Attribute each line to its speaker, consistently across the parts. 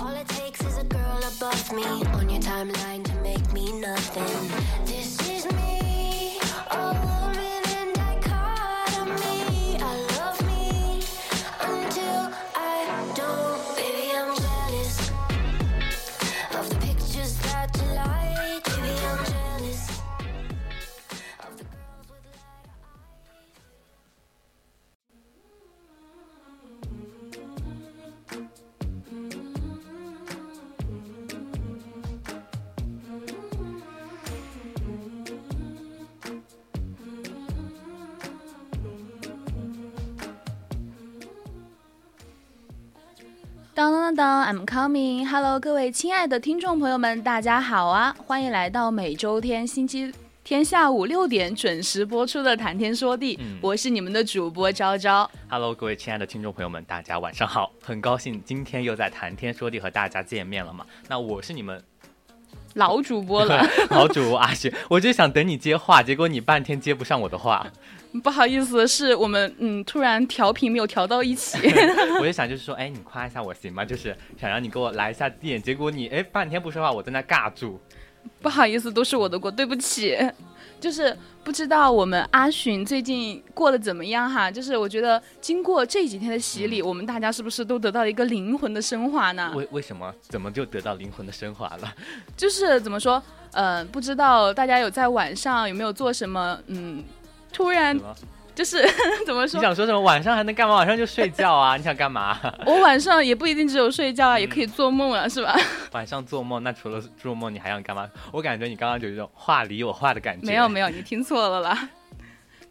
Speaker 1: All it takes is a girl above me on your timeline to make me nothing. This is me,
Speaker 2: 当当当当，I'm coming。Hello，各位亲爱的听众朋友们，大家好啊！欢迎来到每周天星期天下午六点准时播出的《谈天说地》，
Speaker 3: 嗯
Speaker 2: 我是你们的主播昭昭。
Speaker 3: Hello，各位亲爱的听众朋友们，大家晚上好！很高兴今天又在谈天说地和大家见面了嘛。那我是你们
Speaker 2: 老主播了，
Speaker 3: 老主播阿雪，我就想等你接话，结果你半天接不上我的话，
Speaker 2: 不好意思，是我们嗯突然调频没有调到一起。
Speaker 3: 我就想就是说，哎，你夸一下我行吗？就是想让你给我来一下电，结果你哎半天不说话，我在那尬住。
Speaker 2: 不好意思，都是我的锅，对不起。就是不知道我们阿寻最近过得怎么样哈？就是我觉得经过这几天的洗礼，我们大家是不是都得到了一个灵魂的升华呢？
Speaker 3: 为为什么？怎么就得到灵魂的升华了？
Speaker 2: 就是怎么说，呃，不知道大家有在晚上有没有做什么，嗯，突然？就是 怎么说你，
Speaker 3: 想说什么？晚上还能干嘛？晚上就睡觉啊！你想干嘛？
Speaker 2: 我晚上也不一定只有睡觉啊，
Speaker 3: 嗯
Speaker 2: 也可以做梦啊，是吧？
Speaker 3: 晚上做梦，那除了做梦，你还想干嘛？我感觉你刚刚有一种话里有话的感觉。
Speaker 2: 没有没有，你听错了啦。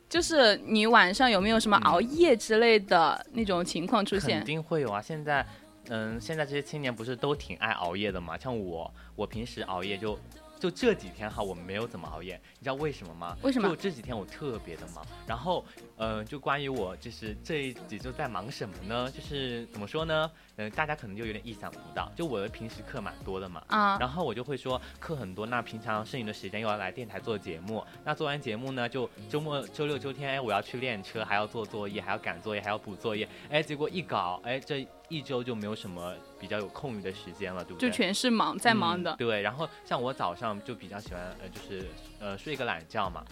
Speaker 2: 就是你晚上有没有什么熬夜之类的那种情况出现
Speaker 3: 肯？定会有啊！现在，嗯，现在这些青年不是都挺爱熬夜的嘛？像我，我平时熬夜就就这几天哈，我没有怎么熬夜，你知道为什么吗？
Speaker 2: 为什么
Speaker 3: 就这几天我特别的忙，然后，呃，就关于我就是这一集就在忙什么呢？就是怎么说呢？嗯、大家可能就有点意想不到，就我的平时课蛮多的嘛，
Speaker 2: 啊，
Speaker 3: 然后我就会说课很多，那平常剩余的时间又要来电台做节目，那做完节目呢，就周末、周六、周天，哎，我要去练车，还要做作业，还要赶作业，还要补作业，哎，结果一搞，哎，这一周就没有什么比较有空余的时间了，对不对？
Speaker 2: 就全是忙在忙的
Speaker 3: 嗯。对，然后像我早上就比较喜欢，呃，就是呃睡个懒觉嘛，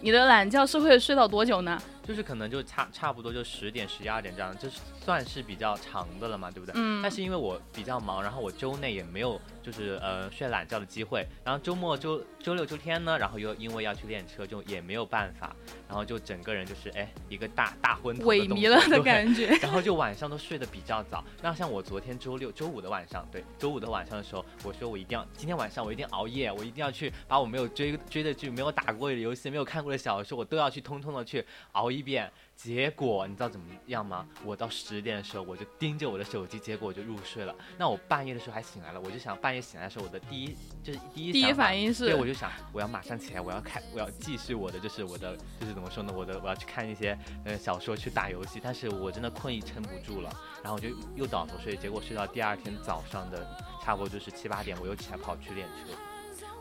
Speaker 2: 你的懒觉是会睡到多久呢？
Speaker 3: 就是可能就差差不多就十点、十一二点这样，就是算是比较长的了嘛，对不对？
Speaker 2: 嗯
Speaker 3: 但是因为我比较忙，然后我周内也没有就是呃睡懒觉的机会，然后周末周周六周天呢，然后又因为要去练车，就也没有办法，然后就整个人就是哎一个大大昏头的
Speaker 2: 萎靡了的感觉。
Speaker 3: 然后就晚上都睡得比较早。那像我昨天周六、周五的晚上，对，周五的晚上的时候，我说我一定要今天晚上我一定熬夜，我一定要去把我没有追追的剧、没有打过的游戏、没有看过的小说，我都要去通通的去熬一遍。结果你知道怎么样吗？我到十点的时候，我就盯着我的手机，结果我就入睡了。那我半夜的时候还醒来了，我就想半夜醒来的时候，我的第一就是第一
Speaker 2: 第一反应是
Speaker 3: 对，我就想我要马上起来，我要看，我要继续我的就是我的就是怎么说呢？我的我要去看一些呃小说，去打游戏。但是我真的困意撑不住了，然后我就又倒头睡，结果睡到第二天早上的差不多就是七八点，我又起来跑去练车。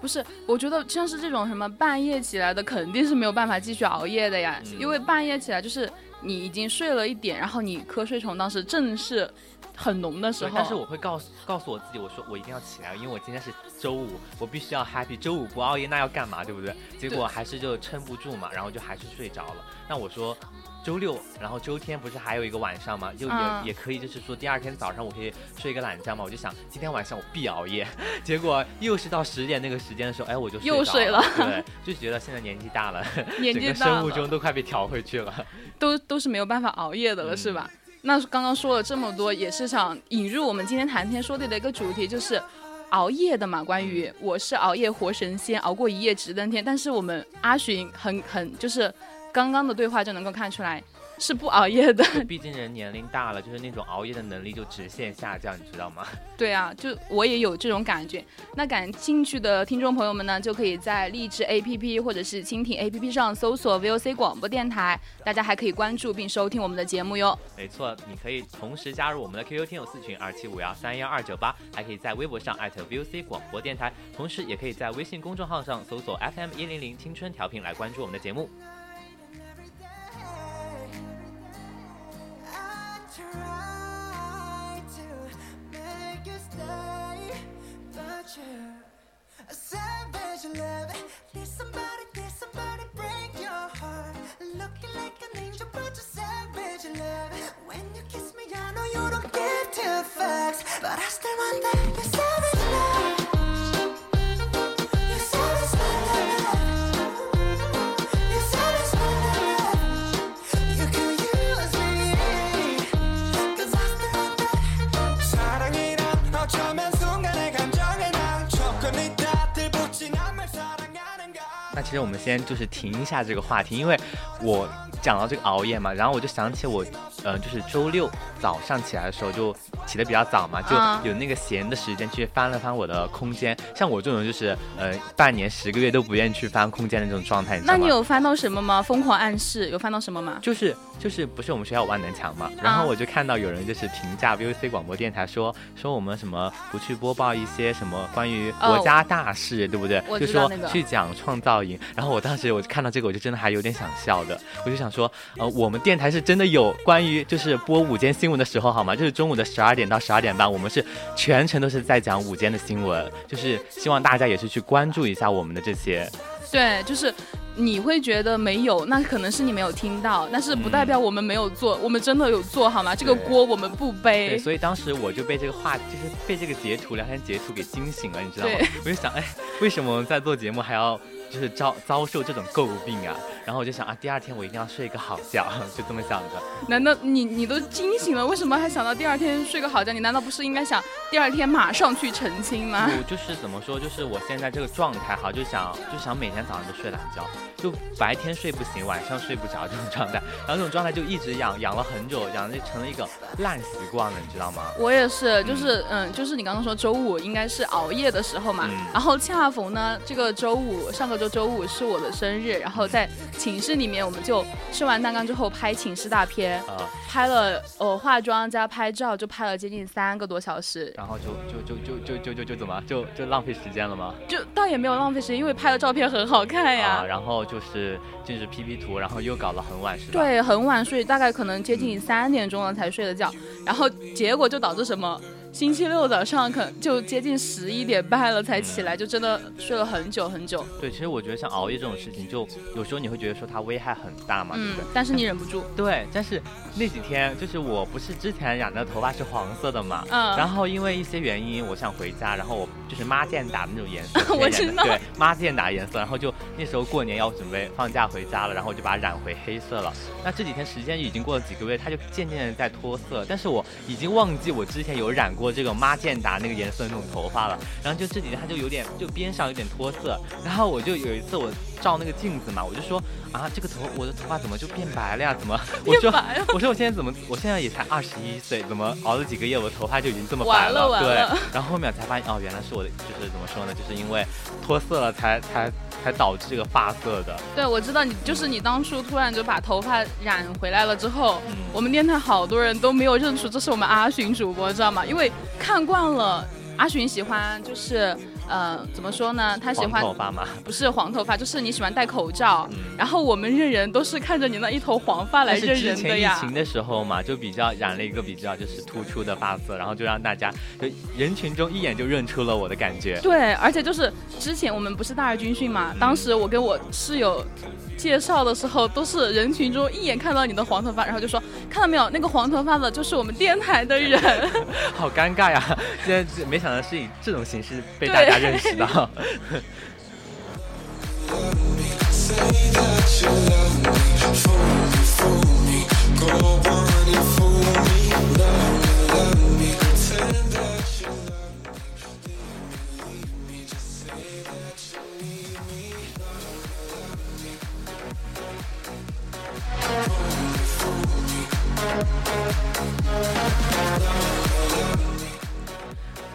Speaker 2: 不是，我觉得像是这种什么半夜起来的，肯定是没有办法继续熬夜的呀。
Speaker 3: 嗯
Speaker 2: 因为半夜起来就是你已经睡了一点，然后你瞌睡虫当时正是很浓的时候。
Speaker 3: 但是我会告诉告诉我自己，我说我一定要起来，因为我今天是周五，我必须要 happy。周五不熬夜那要干嘛，对不对？结果还是就撑不住嘛，然后就还是睡着了。那我说。周六，然后周天不是还有一个晚上嘛？就也、
Speaker 2: 嗯
Speaker 3: 也可以，就是说第二天早上我可以睡一个懒觉嘛。我就想今天晚上我必熬夜，结果又是到十点那个时间的时候，哎，我就着
Speaker 2: 又睡了
Speaker 3: 对，就觉得现在年纪大了，
Speaker 2: 年纪大了
Speaker 3: 生物钟都快被调回去了。
Speaker 2: 都都是没有办法熬夜的了，
Speaker 3: 嗯
Speaker 2: 是吧？那刚刚说了这么多，也是想引入我们今天谈天说地的一个主题，就是熬夜的嘛。关于我是熬夜活神仙，熬过一夜直登天，但是我们阿寻很很就是刚刚的对话就能够看出来是不熬夜的。
Speaker 3: 毕竟人年龄大了，就是那种熬夜的能力就直线下降，你知道吗？
Speaker 2: 对啊，就我也有这种感觉。那感兴趣的听众朋友们呢，就可以在荔枝 APP 或者是蜻蜓 APP 上搜索 VOC 广播电台，大家还可以关注并收听我们的节目哟。
Speaker 3: 没错，你可以同时加入我们的 QQ 听友四群二七五幺三幺二九八，还可以在微博上艾特 VOC 广播电台，同时也可以在微信公众号上搜索 FM 一零零青春调频来关注我们的节目。
Speaker 4: A savage love. Did somebody, did somebody break your heart? Looking like an angel, but you're savage love. When you kiss me, I know you don't give two but I still wonder you're savage love.
Speaker 3: 实我们先就是停一下这个话题，因为我讲到这个熬夜嘛，然后我就想起我，嗯，就是周六早上起来的时候就起的比较早嘛，就
Speaker 2: 啊
Speaker 3: 有那个闲的时间去翻了翻我的空间。像我这种就是呃半年十个月都不愿意去翻空间的这种状态，你
Speaker 2: 那？你有翻到什么吗？疯狂暗示有翻到什么吗？
Speaker 3: 就是就是不是我们学校有万能墙嘛，然后我就看到有人就是评价 VOC 广播电台说说我们什么不去播报一些什么关于国家大事，对不对？
Speaker 2: 我
Speaker 3: 就说去讲创造营，然后我当时我就看到这个，我就真的还有点想笑的，我就想说，呃，我们电台是真的有关于就是播午间新闻的时候好吗？就是中午的十二点到十二点半，我们是全程都是在讲午间的新闻，就是希望大家也是去关注一下我们的这些。
Speaker 2: 对，就是你会觉得没有，那可能是你没有听到，但是不代表我们没有做，我们真的有做好吗？这个锅我们不背
Speaker 3: 对，
Speaker 2: 背。
Speaker 3: 所以当时我就被这个话，就是被这个截图聊天截图给惊醒了，你知道吗？我就想，哎，为什么我们在做节目还要就是遭遭受这种诟病啊？然后我就想啊，第二天我一定要睡一个好觉，就这么想着。
Speaker 2: 难道你你都惊醒了，为什么还想到第二天睡个好觉？你难道不是应该想第二天马上去澄清吗？
Speaker 3: 我就是怎么说，就是我现在这个状态哈，就想就想每天早上都睡懒觉，就白天睡不醒，晚上睡不着这种状态，然后这种状态就一直养养了很久，养的成了一个烂习惯了，你知道吗？
Speaker 2: 我也是，就是嗯，就是你刚刚说周五应该是熬夜的时候嘛，
Speaker 3: 嗯
Speaker 2: 然后恰逢呢，这个周五上个周周五是我的生日，然后在寝室里面我们就吃完蛋糕之后拍寝室大片，
Speaker 3: 呃，
Speaker 2: 拍了呃化妆加拍照，就拍了接近三个多小时，
Speaker 3: 然后就就就就就就就就怎么就就浪费时间了吗？
Speaker 2: 就倒也没有浪费时间，因为拍的照片很好看呀。
Speaker 3: 啊，然后就是就是 P P 图，然后又搞了很晚是吧？
Speaker 2: 对，很晚睡，大概可能接近三点钟了才睡的觉，然后结果就导致什么？星期六早上可能就接近十一点半了才起来，就真的睡了很久很久。
Speaker 3: 对，其实我觉得像熬夜这种事情，就有时候你会觉得说它危害很大嘛，对不对？，
Speaker 2: 嗯但是你忍不住。
Speaker 3: 对，但是那几天就是我不是之前染的头发是黄色的嘛，
Speaker 2: 嗯
Speaker 3: 然后因为一些原因，我想回家，然后我就是妈见打的那种颜色
Speaker 2: 我知道
Speaker 3: 对，妈见打颜色，然后就那时候过年要准备放假回家了，然后我就把它染回黑色了。那这几天时间已经过了几个月，它就渐渐的在脱色，但是我已经忘记我之前有染过这个妈见达那个颜色那种头发了。然后就这几天它就有点就边上有点脱色，然后我就有一次我照那个镜子嘛，我就说啊这个头我的头发怎么就变白了呀？怎么？我说我说我现在怎么我现在也才二十一岁，怎么熬了几个夜我的头发就已经这么白
Speaker 2: 完了
Speaker 3: 对，然后后面才发现哦原来是我的就是怎么说呢，就是因为脱色了才才才导致这个发色的。
Speaker 2: 对，我知道你就是你当初突然就把头发染回来了之后，
Speaker 3: 嗯
Speaker 2: 我们电台好多人都没有认出这是我们阿寻主播，知道吗？因为看惯了阿寻喜欢就是呃，怎么说呢？他喜
Speaker 3: 黄
Speaker 2: 欢
Speaker 3: 头发嘛，
Speaker 2: 不是黄头发，就是你喜欢戴口罩，
Speaker 3: 嗯
Speaker 2: 然后我们认人都是看着你那一头黄发来认人的
Speaker 3: 呀疫。情的时候嘛，就比较染了一个比较就是突出的发色，然后就让大家就人群中一眼就认出了我的感觉。
Speaker 2: 对，而且就是之前我们不是大二军训嘛，当时我跟我室友介绍的时候，都是人群中一眼看到你的黄头发，然后就说看到没有，那个黄头发的就是我们电台的人。
Speaker 3: 好尴尬呀！现在没想到是以这种形式被大家认识到。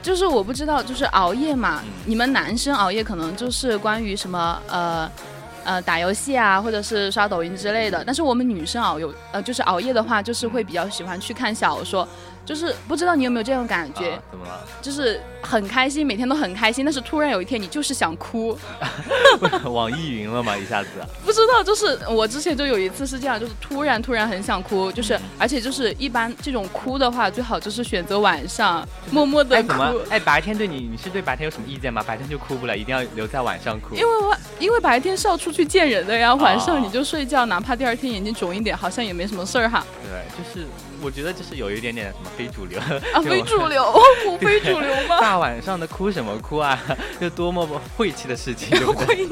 Speaker 2: 就就是我不知道，就是熬夜嘛，你们男生熬夜可能就是关于什么呃。呃，打游戏啊，或者是刷抖音之类的。但是我们女生熬有，呃，就是熬夜的话，就是会比较喜欢去看小说。就是不知道你有没有这种感觉，
Speaker 3: 啊怎么了？
Speaker 2: 就是很开心，每天都很开心，但是突然有一天你就是想哭，
Speaker 3: 网易云了吗？一下子，
Speaker 2: 不知道，就是我之前就有一次是这样，就是突然突然很想哭，就是而且就是一般这种哭的话，最好就是选择晚上默默的
Speaker 3: 哎，
Speaker 2: 哭
Speaker 3: 怎，么？哎，白天对你，你是对白天有什么意见吗？白天就哭不了，一定要留在晚上哭。
Speaker 2: 因为我因为白天是要出去见人的呀，晚上
Speaker 3: 哦
Speaker 2: 你就睡觉，哪怕第二天眼睛肿一点，好像也没什么事儿哈。
Speaker 3: 对，就是我觉得就是有一点点什么非主流
Speaker 2: 啊，非主流，不 非主流吗？
Speaker 3: 大晚上的哭什么哭啊？就多么晦气的事情，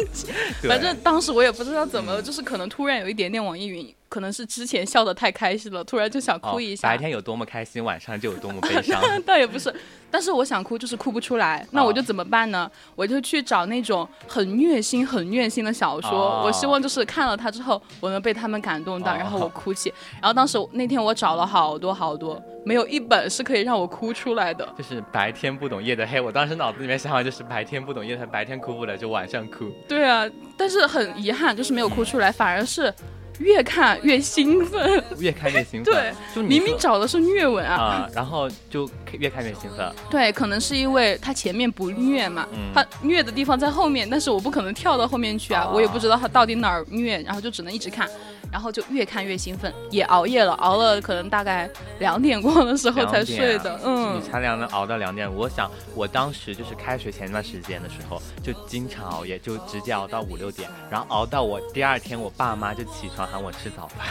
Speaker 2: 反正当时我也不知道怎么了，就是可能突然有一点点网易云，可能是之前笑得太开心了，突然就想哭一下。
Speaker 3: 哦白天有多么开心，晚上就有多么悲 伤。
Speaker 2: 倒也不是，但是我想哭就是哭不出来，那我就怎么办呢？我就去找那种很虐心、很虐心的小说，
Speaker 3: 哦
Speaker 2: 我希望就是看了它之后，我能被他们感动到，
Speaker 3: 哦
Speaker 2: 然后我哭泣。然后当时那天我找了好多好多，没有一本是可以让我哭出来的。
Speaker 3: 就是白天不懂夜的黑，我当时脑子里面想法就是白天不懂夜的黑，白天哭不了就晚上哭。
Speaker 2: 对啊，但是很遗憾，就是没有哭出来，反而是越看越兴奋。
Speaker 3: 越看越兴奋。
Speaker 2: 对，
Speaker 3: 就
Speaker 2: 明明找的是虐文啊，
Speaker 3: 啊、然后就越看越兴奋。
Speaker 2: 对，可能是因为他前面不虐嘛，
Speaker 3: 嗯
Speaker 2: 它虐的地方在后面，但是我不可能跳到后面去啊，
Speaker 3: 哦
Speaker 2: 我也不知道他到底哪儿虐，然后就只能一直看，然后就越看越兴奋，也熬夜了，熬了可能大概两点过的时候才睡的，嗯
Speaker 3: 你，才两能熬到两点。我想我当时就是开学前段时间的时候，就经常熬夜，就直接熬到五六点，然后熬到我第二天，我爸妈就起床喊我吃早饭，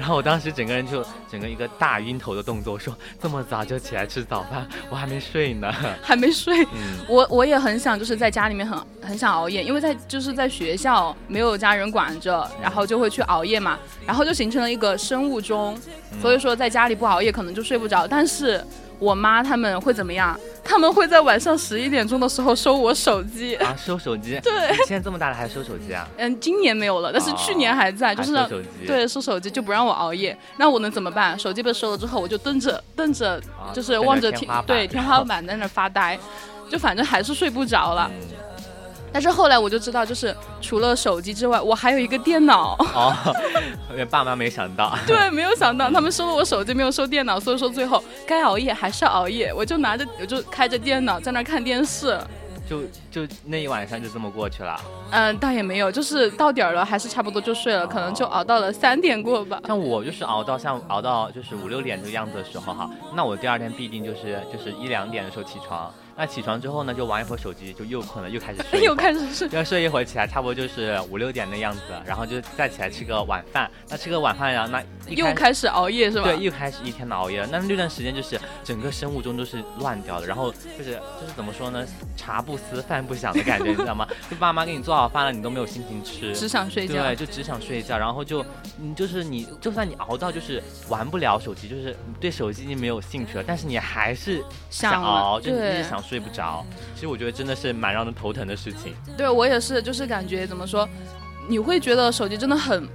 Speaker 3: 然后我当时整个人就 整个一个大晕头的动作，说这么早就起来吃早饭，我还没睡呢。
Speaker 2: 还没睡。
Speaker 3: 嗯，
Speaker 2: 我我也很想，就是在家里面很很想熬夜，因为在就是在学校没有家人管着，然后就会去熬夜嘛，然后就形成了一个生物钟，所以说在家里不熬夜可能就睡不着。但是我妈他们会怎么样？他们会在晚上十一点钟的时候收我手机。
Speaker 3: 啊，收手机。
Speaker 2: 对
Speaker 3: 你现在这么大了还收手机啊？
Speaker 2: 嗯，今年没有了，但是去年还在，就是
Speaker 3: 收手机。
Speaker 2: 对收手机就不让我熬夜。那我能怎么办？手机被收了之后，我就瞪着瞪着，
Speaker 3: 啊
Speaker 2: 就是望着天
Speaker 3: 瞪着天
Speaker 2: 对天花板在那发呆，就反正还是睡不着了。
Speaker 3: 嗯
Speaker 2: 但是后来我就知道，就是除了手机之外，我还有一个电脑。
Speaker 3: 哦，因为爸妈没想到。
Speaker 2: 对，没有想到他们收了我手机，没有收电脑，所以说最后该熬夜还是要熬夜，我就拿着，我就开着电脑在那看电视。
Speaker 3: 就就那一晚上就这么过去了。
Speaker 2: 嗯，倒也没有，就是到点儿了，还是差不多就睡了，可能就熬到了三点过吧。
Speaker 3: 像我就是熬到像熬到就是五六点这个样子的时候哈，那我第二天必定就是就是一两点的时候起床。那起床之后呢，就玩一会儿手机，就又困了，又开始睡。
Speaker 2: 又开始睡。
Speaker 3: 要睡一会儿起来，差不多就是五六点的样子，然后就再起来吃个晚饭。那吃个晚饭然后，那一
Speaker 2: 又开始熬夜是吧？
Speaker 3: 对，又开始一天的熬夜了。那那段时间就是整个生物钟都是乱掉的，然后就是就是怎么说呢，茶不思饭不想的感觉，你知道吗？就爸妈给你做好饭了，你都没有心情吃，
Speaker 2: 只想睡觉。
Speaker 3: 对，就只想睡觉，然后就，你，就是你，就算你熬到就是玩不了手机，就是对手机已经没有兴趣了，但是你还是
Speaker 2: 想
Speaker 3: 熬，
Speaker 2: 了
Speaker 3: 就是一
Speaker 2: 对
Speaker 3: 直想睡不着。其实我觉得真的是蛮让人头疼的事情。
Speaker 2: 对我也是，就是感觉怎么说，你会觉得手机真的很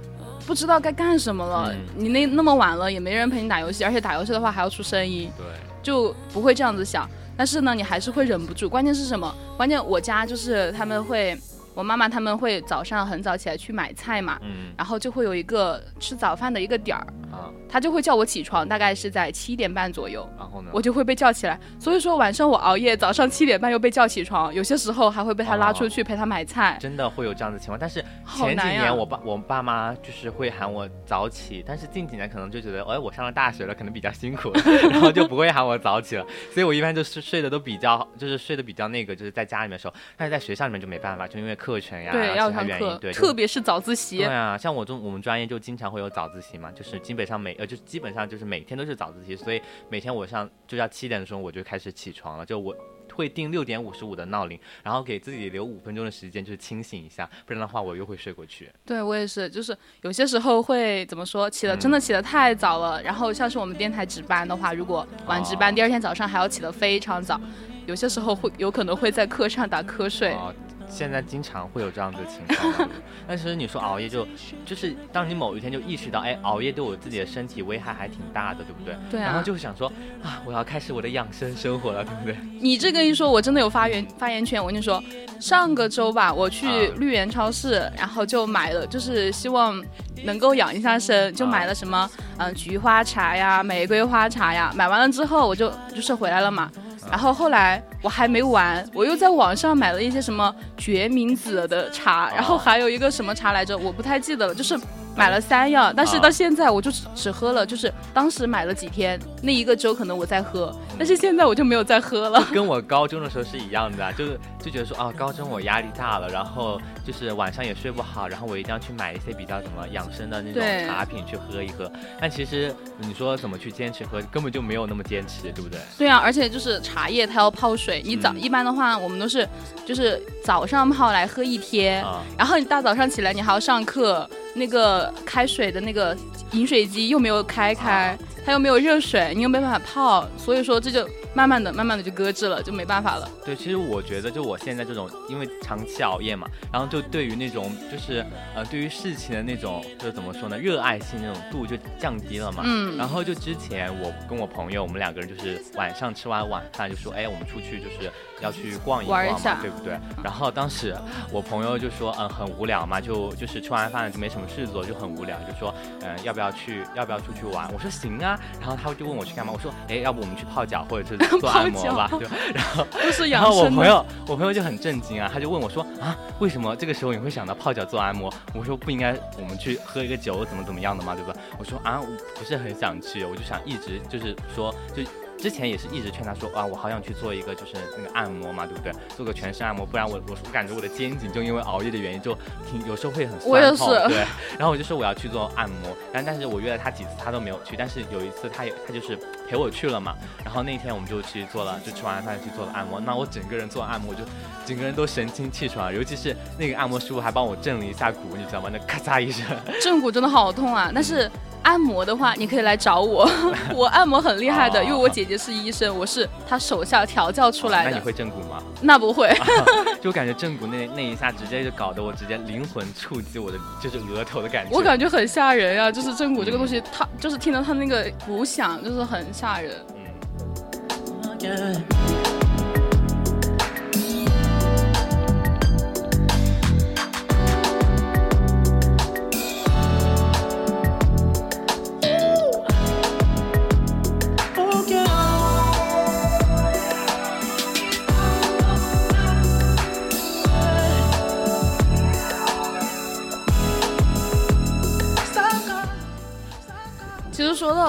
Speaker 2: 不知道该干什么了。
Speaker 3: 嗯
Speaker 2: 你那那么晚了，也没人陪你打游戏，而且打游戏的话还要出声音，
Speaker 3: 对，
Speaker 2: 就不会这样子想。但是呢，你还是会忍不住。关键是什么？关键我家就是他们会，我妈妈他们会早上很早起来去买菜嘛，
Speaker 3: 嗯。
Speaker 2: 然后就会有一个吃早饭的一个点儿，
Speaker 3: 啊，
Speaker 2: 她就会叫我起床，大概是在七点半左右。
Speaker 3: 然后呢？
Speaker 2: 我就会被叫起来，所以说晚上我熬夜，早上七点半又被叫起床，有些时候还会被他拉出去陪他买菜。
Speaker 3: 真的会有这样的情况，但是前几年我爸我爸妈就是会喊我早起，但是近几年可能就觉得，哎，我上了大学了，可能比较辛苦，然后就不会喊我早起了，所以我一般就是睡得都比较，就是睡得比较那个，就是在家里面的时候，但是在学校里面就没办法，就因为课程呀，
Speaker 2: 对，要上课，，特别是早自习
Speaker 3: 对。啊，像我中我们专业就经常会有早自习嘛，就是基本上每呃就基本上就是每天都是早自习，所以每天我上就要七点的时候我就开始起床了，就我会定六点五十五的闹铃，然后给自己留五分钟的时间就是清醒一下，不然的话我又会睡过去。
Speaker 2: 对我也是，就是有些时候会怎么说，起的真的起的太早了。然后像是我们电台值班的话，如果晚值班，
Speaker 3: 哦
Speaker 2: 第二天早上还要起得非常早，有些时候会有可能会在课上打瞌睡。
Speaker 3: 哦，现在经常会有这样的情况嘛，但是你说熬夜就就是当你某一天就意识到，哎，熬夜对我自己的身体危害还挺大的，对不对？
Speaker 2: 对啊
Speaker 3: 然后就想说啊，我要开始我的养生生活了，对不对？
Speaker 2: 你这个一说，我真的有发言发言权。我跟你说，上个周吧，我去
Speaker 3: 啊
Speaker 2: 绿源超市，然后就买了，就是希望能够养一下身，就买了什么嗯、呃菊花茶呀、玫瑰花茶呀。买完了之后，我就就是回来了嘛。然后后来我还没完，我又在网上买了一些什么决明子的茶，然后还有一个什么茶来着，我不太记得了，就是。买了三样，但是到现在我就只只喝了，就是当时买了几天，那一个周可能我在喝，但是现在我就没有再喝了。
Speaker 3: 跟我高中的时候是一样的啊，就是就觉得说啊，高中我压力大了，然后就是晚上也睡不好，然后我一定要去买一些比较什么养生的那种茶品去喝一喝。但其实你说怎么去坚持喝，根本就没有那么坚持，对不对？
Speaker 2: 对啊，而且就是茶叶它要泡水，你早、
Speaker 3: 嗯
Speaker 2: 一般的话我们都是就是早上泡来喝一天，
Speaker 3: 啊，
Speaker 2: 然后你大早上起来你还要上课，那个开水的那个饮水机又没有开开，
Speaker 3: 啊
Speaker 2: 它又没有热水，你又没办法泡，所以说这就慢慢的、慢慢的就搁置了，就没办法了。
Speaker 3: 对，其实我觉得就我现在这种，因为长期熬夜嘛，然后就对于那种就是呃，对于事情的那种就是怎么说呢，热爱性那种度就降低了嘛。
Speaker 2: 嗯，
Speaker 3: 然后就之前我跟我朋友，我们两个人就是晚上吃完晚饭就说，哎，我们出去就是要去逛一逛嘛，
Speaker 2: 玩一下
Speaker 3: 对不对？然后当时我朋友就说，嗯，很无聊嘛，就就是吃完饭就没什么事做，就很无聊，就说，嗯，要不要去要不要出去玩？我说行啊，然后他就问我去干嘛，我说，哎，要不我们去泡脚或者是做按摩吧，
Speaker 2: 泡
Speaker 3: 就
Speaker 2: 都是
Speaker 3: 然
Speaker 2: 养生的。
Speaker 3: 后我朋友，我朋友就很震惊啊，他就问我说啊，为什么这个时候你会想到泡脚做按摩？我说不应该我们去喝一个酒怎么怎么样的嘛？对吧？我说啊，我不是很想去，我就想一直就是说就。之前也是一直劝他说啊，我好想去做一个就是那个按摩嘛，对不对？做个全身按摩，不然我我我感觉我的肩颈就因为熬夜的原因就挺有时候会很酸
Speaker 2: 我也
Speaker 3: 痛
Speaker 2: 是
Speaker 3: 对。然后我就说我要去做按摩，但但是我约了他几次他都没有去，但是有一次他也他就是陪我去了嘛，然后那天我们就去做了，就吃完饭去做了按摩。那我整个人做按摩就整个人都神清气爽，尤其是那个按摩师傅还帮我震了一下骨，你知道吗？那咔嚓一声，
Speaker 2: 震骨真的好痛啊！但是按摩的话，你可以来找我，我按摩很厉害的，
Speaker 3: 哦
Speaker 2: 因为我姐姐是医生，我是她手下调教出来的。
Speaker 3: 那你会正骨吗？
Speaker 2: 那不会，
Speaker 3: 就感觉正骨那那一下直接就搞得我直接灵魂触及我的就是额头的感觉。
Speaker 2: 我感觉很吓人呀、就是正骨这个东西，它就是听到它那个鼓响，就是很吓人。
Speaker 3: 嗯。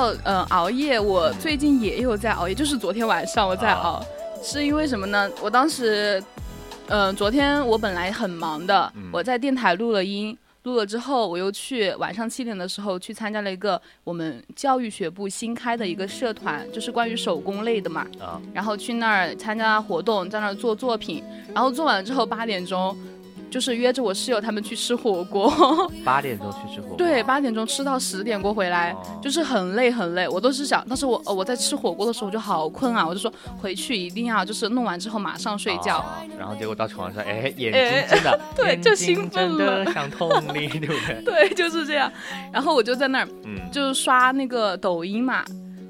Speaker 2: 其实说到呃熬夜，我最近也有在熬夜，就是昨天晚上我在熬，
Speaker 3: 啊
Speaker 2: 是因为什么呢？我当时，嗯，昨天我本来很忙的，
Speaker 3: 嗯
Speaker 2: 我在电台录了音。录了之后，我又去晚上七点的时候去参加了一个我们教育学部新开的一个社团，就是关于手工类的嘛。
Speaker 3: 啊，
Speaker 2: 然后去那儿参加活动，在那儿做作品，然后做完了之后八点钟，就是约着我室友他们去吃火锅。
Speaker 3: 八点钟去吃火锅。
Speaker 2: 对，八点钟吃到十点过回来，
Speaker 3: 哦
Speaker 2: 就是很累很累。我都是想，但是我呃我在吃火锅的时候我就好困啊，我就说回去一定要就是弄完之后马上睡觉。
Speaker 3: 哦然后结果到床上，哎，眼
Speaker 2: 哎
Speaker 3: 睛 真的，
Speaker 2: 对就兴奋了
Speaker 3: 的像痛你，对不对？
Speaker 2: 对，就是这样。然后我就在那儿
Speaker 3: 嗯，
Speaker 2: 就是刷那个抖音嘛，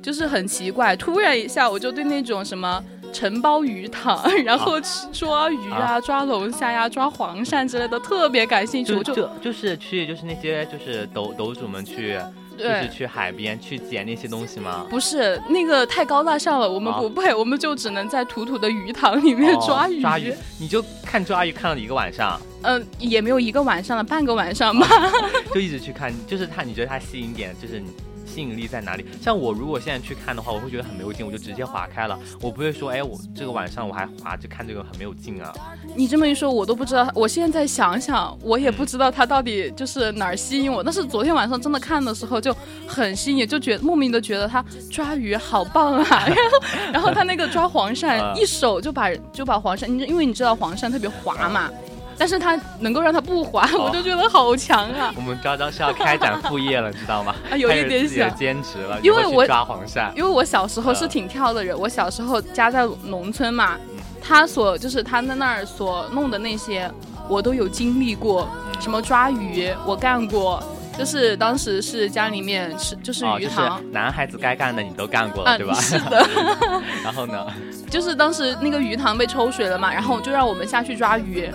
Speaker 2: 就是很奇怪，突然一下我就对那种什么承包鱼塘，然后去抓鱼啊、抓龙虾呀、抓黄鳝之类的，特别感兴趣。
Speaker 3: 就
Speaker 2: 我就
Speaker 3: 就就是去就是那些就是斗斗主们去，就是。去海边去捡那些东西吗？
Speaker 2: 不是那个太高大上了，我们
Speaker 3: 啊
Speaker 2: 不 配，我们就只能在土土的鱼塘里面
Speaker 3: 哦
Speaker 2: 抓鱼。
Speaker 3: 抓鱼，你就看抓鱼看了一个晚上，
Speaker 2: 嗯、也没有一个晚上了，半个晚上吧。
Speaker 3: 就一直去看，就是他，你觉得他吸引点就是你吸引力在哪里？像我如果现在去看的话，我会觉得很没有劲，我就直接划开了，我不会说，哎，我这个晚上我还划着看这个很没有劲啊。
Speaker 2: 你这么一说，我都不知道。我现在想想，我也不知道它到底就是哪儿吸引我。但是昨天晚上真的看的时候就很吸引，就觉得莫名的觉得他抓鱼好棒啊。然后，然后他那个抓黄鳝，
Speaker 3: 啊
Speaker 2: 一手就把就把黄鳝，你因为你知道黄鳝特别滑嘛，但是他能够让他不滑，我就觉得好强啊。
Speaker 3: 我们昭昭是要开展副业了，知道吗？
Speaker 2: 啊 有一点想
Speaker 3: 兼职了，
Speaker 2: 因为我
Speaker 3: 抓黄鳝。
Speaker 2: 因为我小时候是
Speaker 3: 啊
Speaker 2: 挺跳的人，我小时候家在农村嘛，
Speaker 3: 嗯
Speaker 2: 他所就是他在那儿所弄的那些，我都有经历过。
Speaker 3: 嗯
Speaker 2: 什么抓鱼，我干过，就是当时是家里面是就是
Speaker 3: 哦，就是
Speaker 2: 鱼塘，
Speaker 3: 男孩子该干的你都干过了，
Speaker 2: 嗯
Speaker 3: 对吧？
Speaker 2: 是的，
Speaker 3: 然后呢？
Speaker 2: 就是当时那个鱼塘被抽水了嘛，然后就让我们下去抓鱼。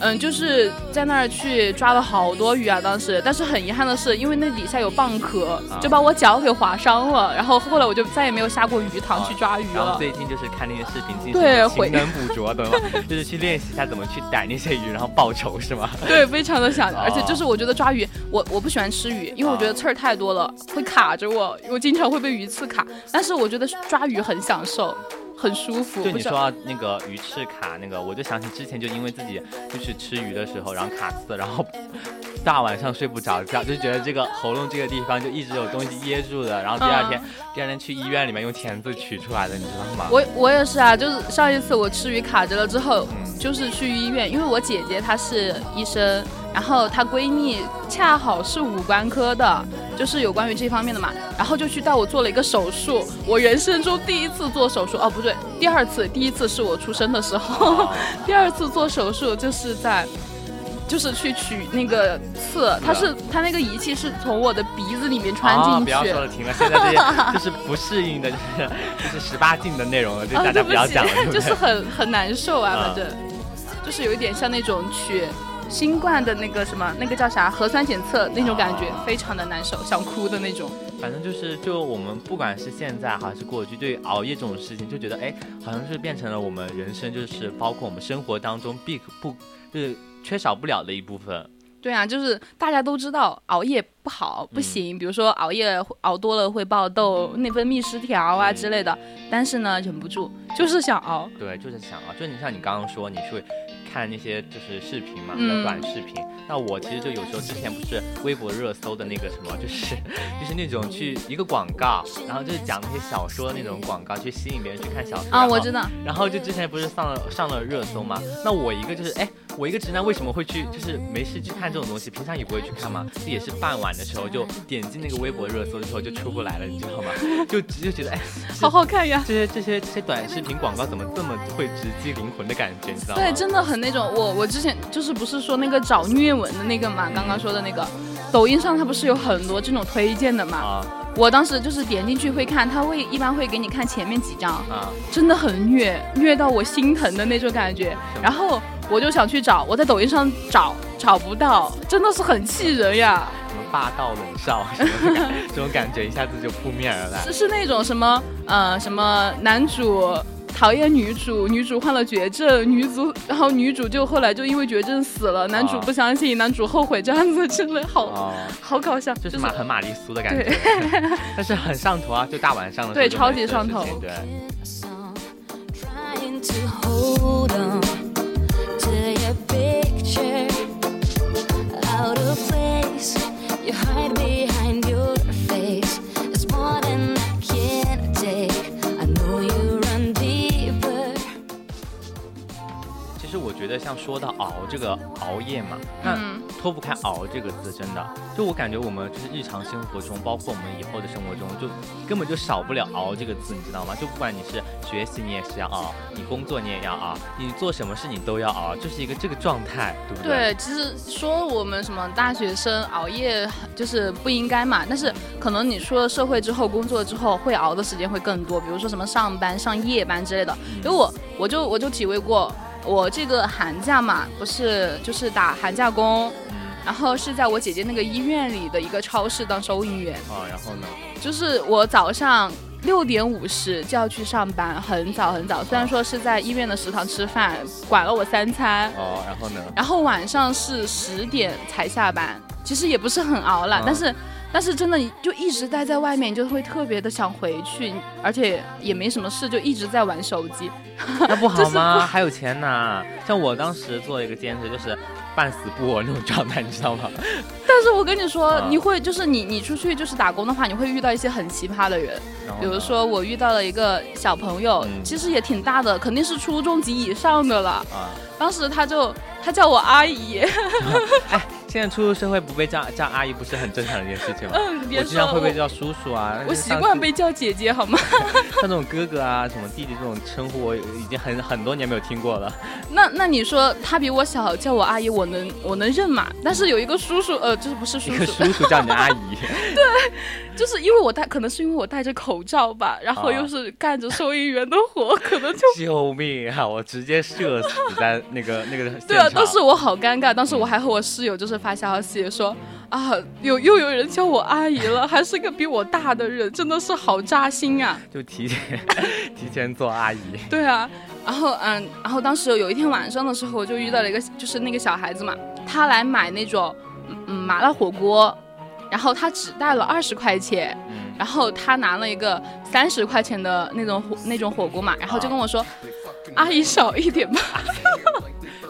Speaker 2: 嗯，就是在那儿去抓了好多鱼啊，当时，但是很遗憾的是，因为那底下有蚌壳，
Speaker 3: 啊
Speaker 2: 就把我脚给划伤了。然后后来我就再也没有下过鱼塘
Speaker 3: 哦
Speaker 2: 去抓鱼了。
Speaker 3: 最近就是看那些视频，进
Speaker 2: 对
Speaker 3: 行
Speaker 2: 回
Speaker 3: 勤能捕捉，懂吗？就是去练习一下怎么去逮那些鱼，然后报仇，是吗？
Speaker 2: 对，非常的想，而且
Speaker 3: 哦
Speaker 2: 就是我觉得抓鱼，我我不喜欢吃鱼，因为我觉得刺儿太多了，会卡着我，我经常会被鱼刺卡。但是我觉得抓鱼很享受，很舒服。
Speaker 3: 就你说到那个鱼翅卡那个，我就想起之前就因为自己就是吃鱼的时候，然后卡刺，然后大晚上睡不着觉，就觉得这个喉咙这个地方就一直有东西噎住的，然后第二天、第二天去医院里面用钳子取出来的，你知道吗？
Speaker 2: 我我也是啊，就是上一次我吃鱼卡着了之后，
Speaker 3: 嗯
Speaker 2: 就是去医院，因为我姐姐她是医生，然后她闺蜜恰好是五官科的，就是有关于这方面的嘛，然后就去带我做了一个手术，我人生中第一次做手术，哦不对，第二次，第一次是我出生的时候，
Speaker 3: 哦
Speaker 2: 第二次做手术就是在。就是去取那个刺，它是它那个仪器是从我的鼻子里面穿
Speaker 3: 啊，
Speaker 2: 进去，
Speaker 3: 不要说了，停了，现在这些就是不适应的，就是就是十八禁的内容了，就
Speaker 2: 啊，
Speaker 3: 大家
Speaker 2: 对不
Speaker 3: 要讲了，
Speaker 2: 就是？很很难受啊，
Speaker 3: 啊
Speaker 2: 反正就是有一点像那种取新冠的那个什么，那个叫啥核酸检测那种感觉，
Speaker 3: 啊
Speaker 2: 非常的难受，想哭的那种。
Speaker 3: 反正就是，就我们不管是现在还是过去，对于熬夜这种事情，就觉得哎，好像是变成了我们人生，就是包括我们生活当中必不就是缺少不了的一部分。
Speaker 2: 对啊，就是大家都知道熬夜不好不行，比如说熬夜熬多了会爆痘、内分泌失调啊之类的，但是呢忍不住，就是想熬。
Speaker 3: 对，就是想熬，就你像你刚刚说，你是会看那些就是视频嘛，
Speaker 2: 嗯
Speaker 3: 短视频。那我其实就有时候之前不是微博热搜的那个什么，就是就是那种去一个广告，然后就是讲那些小说的那种广告，去吸引别人去看小说
Speaker 2: 啊，我知道，
Speaker 3: 然后就之前不是上了上了热搜嘛？那我一个就是哎，我一个直男为什么会去就是没事去看这种东西？平常也不会去看吗。这也是傍晚的时候就点击那个微博热搜的时候就出不来了，你知道吗？就就觉得哎，
Speaker 2: 好好看呀。
Speaker 3: 这些这些这些短视频广告怎么这么会直击灵魂的感觉，你知道吗？
Speaker 2: 对，真的很那种。我我之前就是不是说那个找虐文的那个嘛，刚刚说的那个，抖音上它不是有很多这种推荐的嘛？
Speaker 3: 啊
Speaker 2: 我当时就是点进去会看，它会一般会给你看前面几张，
Speaker 3: 啊，
Speaker 2: 真的很虐，虐到我心疼的那种感觉。然后我就想去找，我在抖音上找，找不到，真的是很气人呀。
Speaker 3: 什么霸道冷少 这种感觉一下子就扑面而来。
Speaker 2: 是是那种什么呃什么男主讨厌女主，女主患了绝症，女主然后女主就后来就因为绝症死了，男主
Speaker 3: 啊
Speaker 2: 不相信，男主后悔这样子，真的好、
Speaker 3: 哦，
Speaker 2: 好搞笑，
Speaker 3: 就是马很玛丽苏的感觉，但是很上头啊！就大晚上的时候
Speaker 2: 对超级上头
Speaker 3: 对。
Speaker 1: You hide behind your
Speaker 3: 觉得像说到熬这个熬夜嘛，那
Speaker 2: 嗯
Speaker 3: 脱不开“熬”这个字，真的。就我感觉我们就是日常生活中，包括我们以后的生活中，就根本就少不了“熬”这个字，你知道吗？就不管你是学习，你也是要熬；你工作，你也要熬；你做什么事，你都要熬，就是一个这个状态，对不对？
Speaker 2: 对，其实说我们什么大学生熬夜就是不应该嘛，但是可能你出了社会之后，工作之后会熬的时间会更多，比如说什么上班、上夜班之类的。因为我我就我就体会过，我这个寒假嘛，不是就是打寒假工，然后是在我姐姐那个医院里的一个超市当收银员，
Speaker 3: 啊，然后呢？
Speaker 2: 就是我早上。六点五十就要去上班，很早很早。虽然说是在医院的食堂吃饭，管了我三餐，
Speaker 3: 哦，然后呢？
Speaker 2: 然后晚上是十点才下班，其实也不是很熬了，
Speaker 3: 嗯
Speaker 2: 但是但是真的你就一直待在外面，你就会特别的想回去，而且也没什么事，就一直在玩手机。
Speaker 3: 那不好
Speaker 2: 就是
Speaker 3: 吗？还有钱拿。像我当时做一个兼职，就是半死不活那种状态，你知道吗？
Speaker 2: 但是我跟你说，
Speaker 3: 啊
Speaker 2: 你会就是你你出去就是打工的话，你会遇到一些很奇葩的人，比如说我遇到了一个小朋友，
Speaker 3: 嗯
Speaker 2: 其实也挺大的，肯定是初中级以上的了。
Speaker 3: 啊，
Speaker 2: 当时他就他叫我阿姨，
Speaker 3: 哎，现在出入社会不被叫叫阿姨，不是很正常的一件事情吗？
Speaker 2: 嗯，别
Speaker 3: 我经常会被叫叔叔啊，
Speaker 2: 我习惯被叫姐姐好吗？
Speaker 3: 像这种哥哥啊、什么弟弟这种称呼，我已经很很多年没有听过了。
Speaker 2: 那那你说他比我小，叫我阿姨，我能我能认嘛？但是有一个叔叔，呃，就是不是叔叔
Speaker 3: 一个
Speaker 2: 叔，
Speaker 3: 叔叔叫你阿姨，对
Speaker 2: 就是因为我戴，可能是因为我戴着口罩吧，然后
Speaker 3: 啊
Speaker 2: 又是干着收银员的活，可能就
Speaker 3: 救命啊！我直接射死在那个那个。
Speaker 2: 对啊，当时我好尴尬，当时我还和我室友就是发消息说啊，有又有人叫我阿姨了，还是个比我大的人，真的是好扎心啊。
Speaker 3: 就提前 提前做阿姨。
Speaker 2: 对啊，然后嗯，然后当时有一天晚上的时候，我就遇到了一个就是那个小孩子嘛，他来买那种嗯麻辣火锅，然后他只带了二十块钱，
Speaker 3: 嗯，
Speaker 2: 然后他拿了一个三十块钱的那种火那种火锅嘛，然后就跟我说，阿姨少一点吧。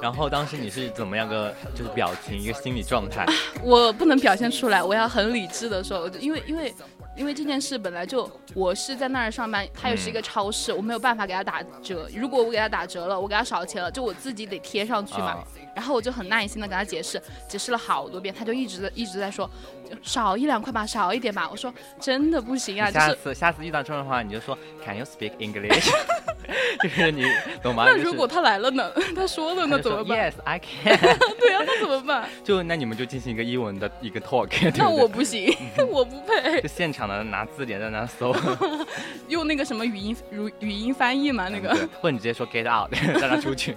Speaker 3: 然后当时你是怎么样个就是表情一个心理状态？
Speaker 2: 我不能表现出来，我要很理智的说，因为因为因为这件事本来就我是在那儿上班，它也是一个超市，我没有办法给他打折。如果我给他打折了，我给他少钱了，就我自己得贴上去嘛。
Speaker 3: 啊
Speaker 2: 然后我就很耐心的跟他解释，解释了好多遍，他就一直在一直在说，就少一两块吧，少一点吧。我说真的不行啊，就
Speaker 3: 下
Speaker 2: 是。
Speaker 3: 次下次遇到这种的话，你就说 Can you speak English？就是你 懂吗？
Speaker 2: 那如果他来了呢？他说了那怎么办
Speaker 3: ？Yes, I can。
Speaker 2: 对啊，那怎么办？
Speaker 3: 就那你们就进行一个英文的一个 talk，对对
Speaker 2: 那我不行，我不配
Speaker 3: 就现场的拿字典在那搜，
Speaker 2: 用那个什么语音语语音翻译嘛，那个。
Speaker 3: 或者你直接说 get out，让他出去。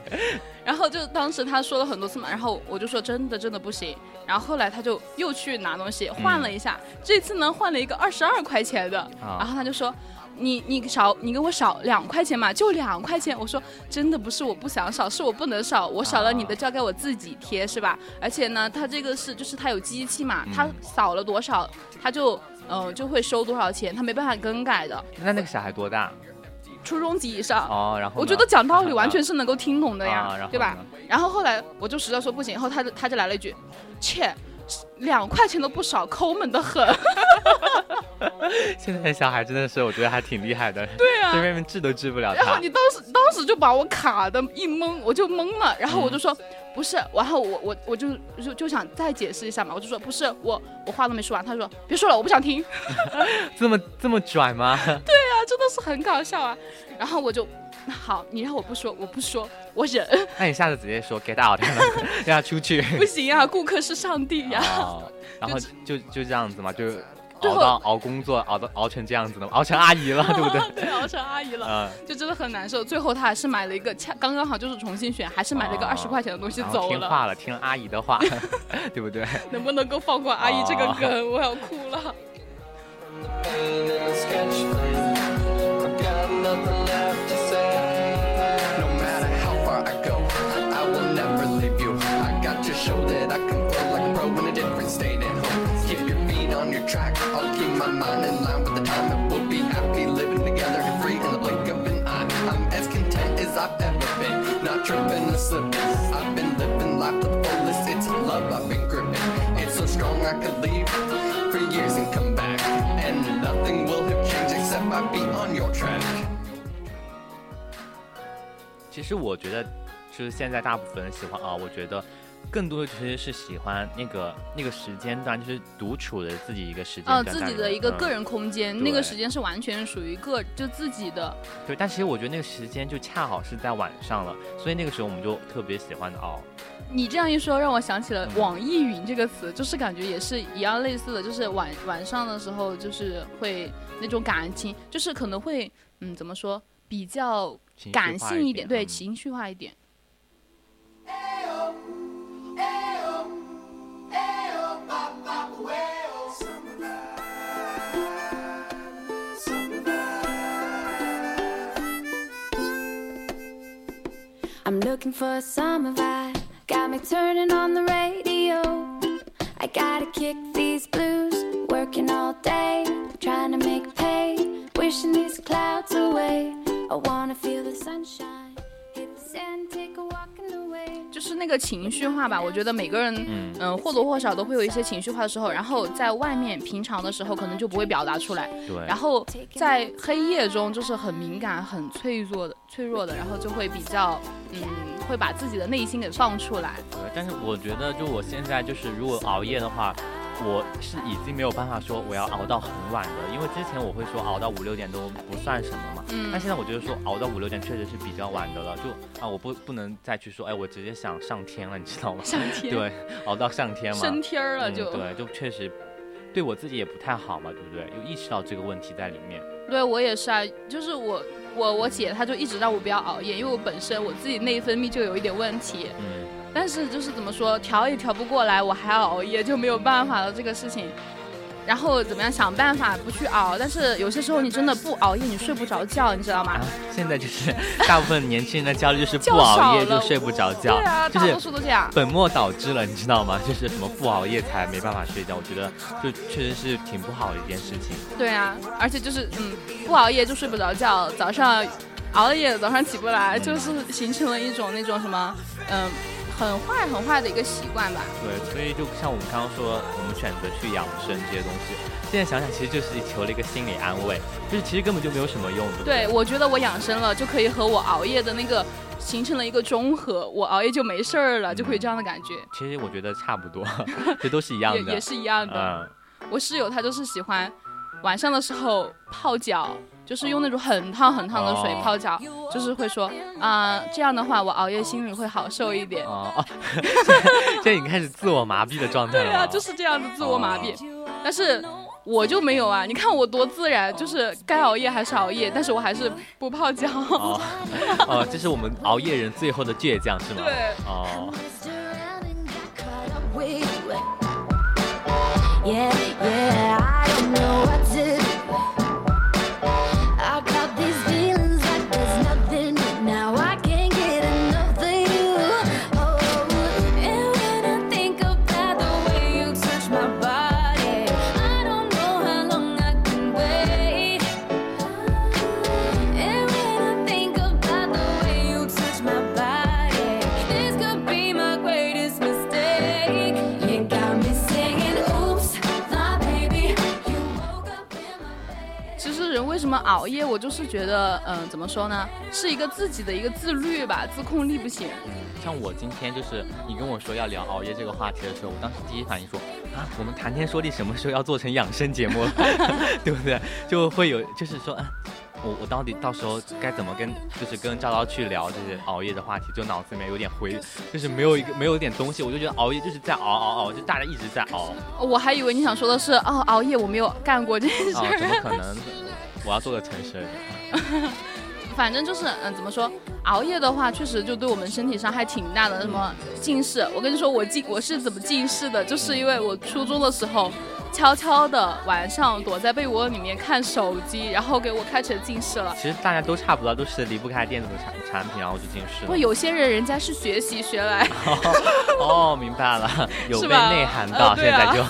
Speaker 2: 然后就当时他说了很多次嘛，然后我就说真的真的不行。然后后来他就又去拿东西换了一下，这次呢换了一个二十二块钱的，
Speaker 3: 啊
Speaker 2: 然后他就说。你你少你给我少两块钱嘛，就两块钱。我说真的不是我不想少，是我不能少，我少了你的就要给我自己贴是吧？而且呢，他这个是就是他有机器嘛，他扫了多少他就呃就会收多少钱，他没办法更改的。
Speaker 3: 那那个小孩多大？
Speaker 2: 初中级以上，
Speaker 3: 哦，然后
Speaker 2: 我觉得讲道理完全是能够听懂的呀，
Speaker 3: 啊
Speaker 2: 对吧？然后后来我就实在说不行，然后他就他就来了一句，切，两块钱都不少，抠门的很。
Speaker 3: 现在的小孩真的是，我觉得还挺厉害的。
Speaker 2: 对啊
Speaker 3: 这边治都治不了。
Speaker 2: 然后你当时当时就把我卡的一懵，我就懵了，然后我就说。不是，然后我我我就就就想再解释一下嘛，我就说不是我我话都没说完，他说别说了，我不想听，
Speaker 3: 这么这么拽吗？
Speaker 2: 啊，真的是很搞笑啊。然后我就那好，你让我不说，我不说，我忍，
Speaker 3: 那你下次直接说 get out，让他出去。
Speaker 2: 不行啊，顾客是上帝呀、
Speaker 3: 哦，然后就就这样子嘛，就熬到熬工作，熬到熬成这样子的，熬成阿姨了，对不对？
Speaker 2: 对，熬成阿姨了。
Speaker 3: 嗯，
Speaker 2: 就真的很难受。最后他还是买了一个，恰刚刚好就是重新选，还是买了一个
Speaker 3: 哦
Speaker 2: 二十块钱的东西走了。
Speaker 3: 听话了，听阿姨的话，对不对？
Speaker 2: 能不能够放过阿姨这个
Speaker 3: 哦
Speaker 2: 梗？我要哭了。
Speaker 4: pain in a sketch frame. Nothing left to say. No matter how far I go, I will never leave you. I got to show that I can flow like a pro in a different state at home. Keep your feet on your track. I'll keep my mind in line with the time. And we'll be happy living together and free in the blink of an eye. I'm as content as I've ever been. Not tripping or slipping. I've been living life to the fullest. It's love I've been gripping. It's so strong I could leave for years and come back. And nothing will have changed except I be on your track.
Speaker 3: 其实我觉得，就是现在大部分人喜欢啊，我觉得更多的其实是喜欢那个那个时间段，就是独处的自己一个时间
Speaker 2: 呃，
Speaker 3: 段在里面。
Speaker 2: 自己的一个
Speaker 3: 嗯
Speaker 2: 个人空间，那个时间是完全属于个就自己的。
Speaker 3: 对，但其实我觉得那个时间就恰好是在晚上了，所以那个时候我们就特别喜欢熬。
Speaker 2: 你这样一说，让我想起了
Speaker 3: 嗯“
Speaker 2: 网易云”这个词，就是感觉也是一样类似的，就是晚晚上的时候，就是会那种感情，就是可能会嗯怎么说，比较
Speaker 3: 情绪
Speaker 2: 感
Speaker 3: 化
Speaker 2: 性一点，对，
Speaker 3: 嗯
Speaker 2: 情绪化一点。
Speaker 1: Oh, I'm looking for a summer vibe. Got me turning on the radio. I gotta kick these blues. Working all day, trying to make pay. Wishing these clouds away. I wanna feel the sunshine. Hit the sand, take a walk in the way.
Speaker 2: 就是那个情绪化吧，我觉得每个人，
Speaker 3: 嗯
Speaker 2: 嗯、或多或少都会有一些情绪化的时候，然后在外面平常的时候可能就不会表达出来，
Speaker 3: 对，
Speaker 2: 然后在黑夜中就是很敏感、很脆弱的、脆弱的，然后就会比较，嗯，会把自己的内心给放出来。
Speaker 3: 对，但是我觉得，就我现在就是，如果熬夜的话，我是已经没有办法说我要熬到很晚的，因为之前我会说熬到五六点都不算什么嘛。
Speaker 2: 嗯
Speaker 3: 但现在我觉得说熬到五六点确实是比较晚的了，就啊，我不不能再去说，哎，我直接想上天了，你知道吗？
Speaker 2: 上天，
Speaker 3: 对，熬到上天嘛。
Speaker 2: 升天儿了
Speaker 3: 嗯
Speaker 2: 就。
Speaker 3: 对，就确实对我自己也不太好嘛，对不对？又意识到这个问题在里面。
Speaker 2: 对我也是啊，就是我我我姐她就一直让我不要熬夜，因为我本身我自己内分泌就有一点问题，
Speaker 3: 嗯，
Speaker 2: 但是就是怎么说调也调不过来，我还要熬夜，就没有办法了这个事情。然后怎么样想办法不去熬，但是有些时候你真的不熬夜，你睡不着觉，你知道吗？
Speaker 3: 啊，现在就是大部分年轻人的焦虑就是不熬夜就睡不着觉，
Speaker 2: 对啊，
Speaker 3: 就是
Speaker 2: 大多数都这样。
Speaker 3: 本末倒置了，你知道吗？就是什么不熬夜才没办法睡觉，我觉得就确实是挺不好的一件事情。
Speaker 2: 对啊，而且就是嗯，不熬夜就睡不着觉，早上熬了夜，早上起不来，就是形成了一种那种什么嗯很坏很坏的一个习惯吧。
Speaker 3: 对，所以就像我们刚刚说，我们选择去养生这些东西，现在想想其实就是求了一个心理安慰，就是其实根本就没有什么用，对不
Speaker 2: 对，我觉得我养生了，就可以和我熬夜的那个形成了一个中和，我熬夜就没事儿了，就会有这样的感觉，
Speaker 3: 其实我觉得差不多，这都是一样的。
Speaker 2: 也也是一样的。
Speaker 3: 嗯，
Speaker 2: 我室友他就是喜欢晚上的时候泡脚，就是用那种很烫很烫的水
Speaker 3: 哦
Speaker 2: 泡脚，就是会说啊、这样的话我熬夜心里会好受一点。
Speaker 3: 哦哦，现在已经开始自我麻痹的状态了。
Speaker 2: 对啊，就是这样子自我麻痹。但是我就没有啊，你看我多自然，就是该熬夜还是熬夜，但是我还是不泡脚。
Speaker 3: 哦哦，这是我们熬夜人最后的倔强是吗？
Speaker 2: 对。
Speaker 3: 哦.
Speaker 1: Yeah, yeah, I don't know what to
Speaker 2: 熬夜，我就是觉得，嗯、怎么说呢，是一个自己的一个自律吧，自控力不行。
Speaker 3: 嗯，像我今天就是你跟我说要聊熬夜这个话题的时候，我当时第一反应说啊，我们谈天说地什么时候要做成养生节目了，对不对？就会有就是说啊。我我到底到时候该怎么跟就是跟赵涛去聊这些熬夜的话题，就脑子里面有点回，就是没有一个没有一点东西，我就觉得熬夜就是在熬熬熬，就大家一直在熬
Speaker 2: 我还以为你想说的是，哦，熬夜我没有干过这件事
Speaker 3: 啊，
Speaker 2: 儿。
Speaker 3: 怎么可能？我要做个诚实的人。
Speaker 2: 反正就是，嗯，怎么说，熬夜的话，确实就对我们身体伤害挺大的。什么近视，我跟你说，我近我是怎么近视的，就是因为我初中的时候，悄悄的晚上躲在被窝里面看手机，然后给我开成近视了。
Speaker 3: 其实大家都差不多，都是离不开电子产产品，然后就近视了。
Speaker 2: 不过有些人人家是学习学来，
Speaker 3: 哦，明白了，有被内涵到，
Speaker 2: 呃啊
Speaker 3: 现在就。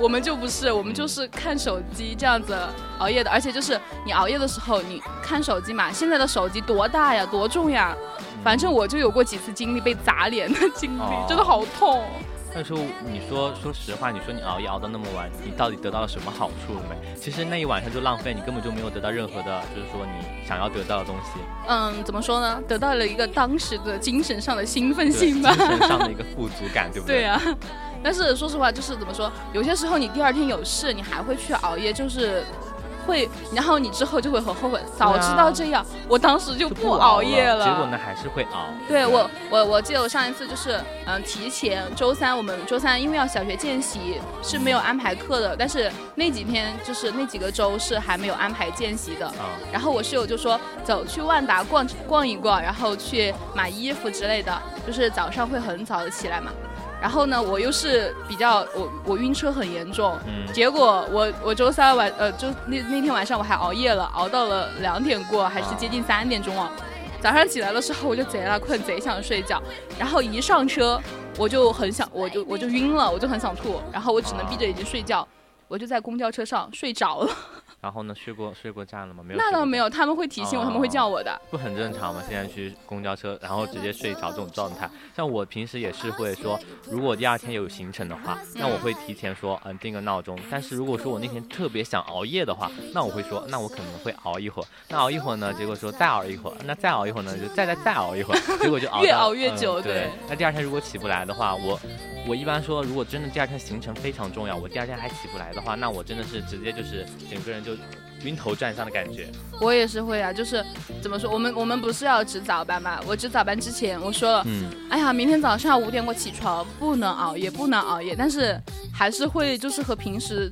Speaker 2: 我们就不是，我们就是看手机这样子熬夜的，而且就是你熬夜的时候，你看手机嘛，现在的手机多大呀，多重呀，反正我就有过几次经历被砸脸的经历，
Speaker 3: 哦
Speaker 2: 真的好痛。
Speaker 3: 那时候你说，说实话，你说你熬夜熬到那么晚，你到底得到了什么好处了没？其实那一晚上就浪费，你根本就没有得到任何的，就是说你想要得到的东西，
Speaker 2: 嗯，怎么说呢？得到了一个当时的精神上的兴奋，性吧。
Speaker 3: 精神上的一个富足感，对不对？
Speaker 2: 对啊，但是说实话，就是怎么说，有些时候你第二天有事，你还会去熬夜，就是会，然后你之后就会很后悔，早知道这样，我当时就
Speaker 3: 就
Speaker 2: 不
Speaker 3: 熬
Speaker 2: 熬夜了。
Speaker 3: 结果呢还是会熬。
Speaker 2: 对我，我我记得我上一次就是，嗯，提前周三，我们周三因为要小学见习是没有安排课的，但是那几天就是那几个周是还没有安排见习的。
Speaker 3: 啊，
Speaker 2: 然后我室友就说走去万达逛逛一逛，然后去买衣服之类的，就是早上会很早的起来嘛。然后呢，我又是比较我我晕车很严重，
Speaker 3: 嗯，
Speaker 2: 结果我我周三晚呃就那那天晚上我还熬夜了，熬到了两点过，还是接近三点钟啊。早上起来的时候我就贼拉困，贼想睡觉，然后一上车我就很想，我就我就晕了，我就很想吐，然后我只能闭着眼睛睡觉，我就在公交车上睡着了。
Speaker 3: 然后呢，睡过睡过站了吗？没有，
Speaker 2: 那倒没有，他们会提醒我，他们会叫我的。
Speaker 3: 不很正常吗？现在去公交车，然后直接睡着这种状态，像我平时也是会说，如果第二天有行程的话，那我会提前说，嗯，定个闹钟。但是如果说我那天特别想熬夜的话，那我会说，那我可能会熬一会儿。那熬一会儿呢，结果说再熬一会儿，那再熬一会儿呢，就再再再熬一会儿，结果就熬
Speaker 2: 越熬越久
Speaker 3: 嗯
Speaker 2: 对
Speaker 3: 对。那第二天如果起不来的话，我。我一般说，如果真的第二天行程非常重要，我第二天还起不来的话，那我真的是直接就是整个人就晕头转向的感觉。
Speaker 2: 我也是会啊，就是怎么说，我们我们不是要值早班嘛？我值早班之前我说了，
Speaker 3: 嗯，
Speaker 2: 哎呀，明天早上五点我起床，不能熬夜，不能熬夜，但是还是会就是和平时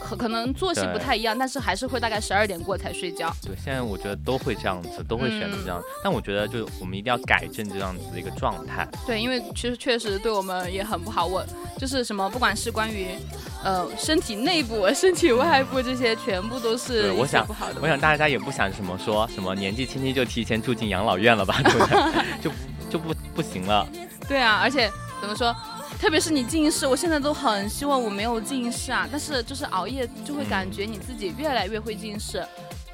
Speaker 2: 可可能作息不太一样，但是还是会大概十二点过才睡觉。
Speaker 3: 对，现在我觉得都会这样子，都会选择这样。
Speaker 2: 嗯
Speaker 3: 但我觉得，就我们一定要改正这样子的一个状态。
Speaker 2: 对，因为其实确实对我们也很不好。我就是什么，不管是关于呃身体内部、身体外部这些，全部都是
Speaker 3: 我想
Speaker 2: 不好的。
Speaker 3: 我想大家也不想什么说什么年纪轻轻就提前住进养老院了吧，对不对？就就不不行了。
Speaker 2: 对啊，而且怎么说？特别是你近视，我现在都很希望我没有近视啊，但是就是熬夜就会感觉你自己越来越会近视，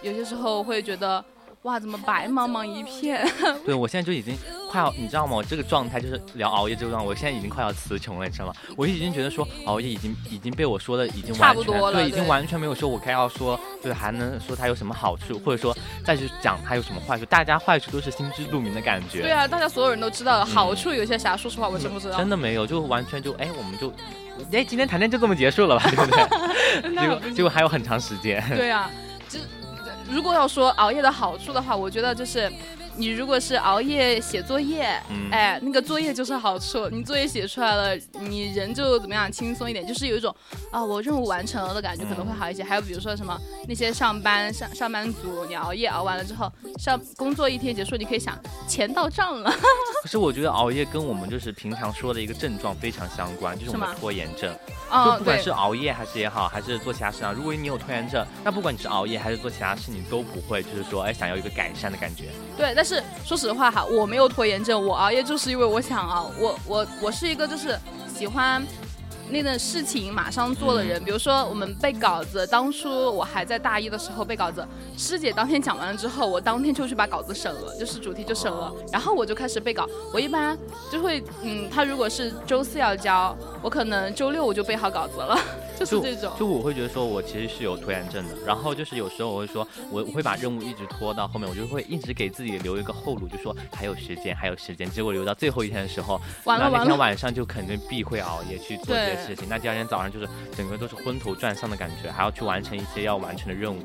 Speaker 2: 有些时候会觉得哇，怎么白茫茫一片？
Speaker 3: 对我现在就已经快要，你知道吗？我这个状态就是聊熬夜这个状态，我现在已经快要词穷了，你知道吗？我已经觉得说熬夜已经已经被我说的已经
Speaker 2: 差
Speaker 3: 完全
Speaker 2: 不多了
Speaker 3: 对，已经完全没有说我该要说，就是还能说它有什么好处，或者说再去讲它有什么坏处，大家坏处都是心知肚明的感觉。
Speaker 2: 对啊，大家所有人都知道，好处有些啥？说实话，我真不知道。
Speaker 3: 真的没有，就完全就哎，我们就哎今天谈天就这么结束了吧，对不对？结果结果还有很长时间。
Speaker 2: 对啊，就如果要说熬夜的好处的话，我觉得就是。你如果是熬夜写作业，
Speaker 3: 嗯
Speaker 2: 哎，那个作业就是好处。你作业写出来了，你人就怎么样轻松一点，就是有一种啊我任务完成了的感觉，可能会好一些。还有比如说什么那些上班上上班族，你熬夜熬完了之后，上工作一天结束，你可以想钱到账了。
Speaker 3: 可是我觉得熬夜跟我们就是平常说的一个症状非常相关，就是我们拖延症。
Speaker 2: 哦
Speaker 3: 就不管是熬夜还是也好，还是做其他事啊，如果你有拖延症，那不管你是熬夜还是做其他事，你都不会就是说哎想要一个改善的感觉。
Speaker 2: 对，但是说实话哈，我没有拖延症，我熬夜就是因为我想熬，我我我是一个就是喜欢。那个事情马上做的人，比如说我们背稿子，当初我还在大一的时候背稿子，师姐当天讲完了之后，我当天就去把稿子审了，就是主题就审了，然后我就开始背稿。我一般就会，嗯，他如果是周四要交，我可能周六我就背好稿子了，就是
Speaker 3: 就
Speaker 2: 这种。
Speaker 3: 就我会觉得说，我其实是有拖延症的，然后就是有时候我会说，我我会把任务一直拖到后面，我就会一直给自己留一个后路，就说还有时间，还有时间。结果留到最后一天的时候，那那天晚上就肯定必会熬夜去做这些事情。那第二天早上就是整个都是昏头转向的感觉，还要去完成一些要完成的任务。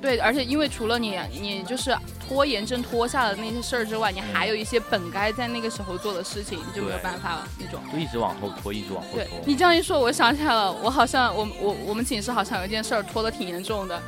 Speaker 2: 对，而且因为除了你，你就是拖延症拖下的那些事儿之外，你还有一些本该在那个时候做的事情，你就没有办法了那种。
Speaker 3: 就一直往后拖，一直往后
Speaker 2: 对
Speaker 3: 拖。
Speaker 2: 你这样一说，我想起来了，我好像我我我们寝室好像有一件事儿拖得挺严重的？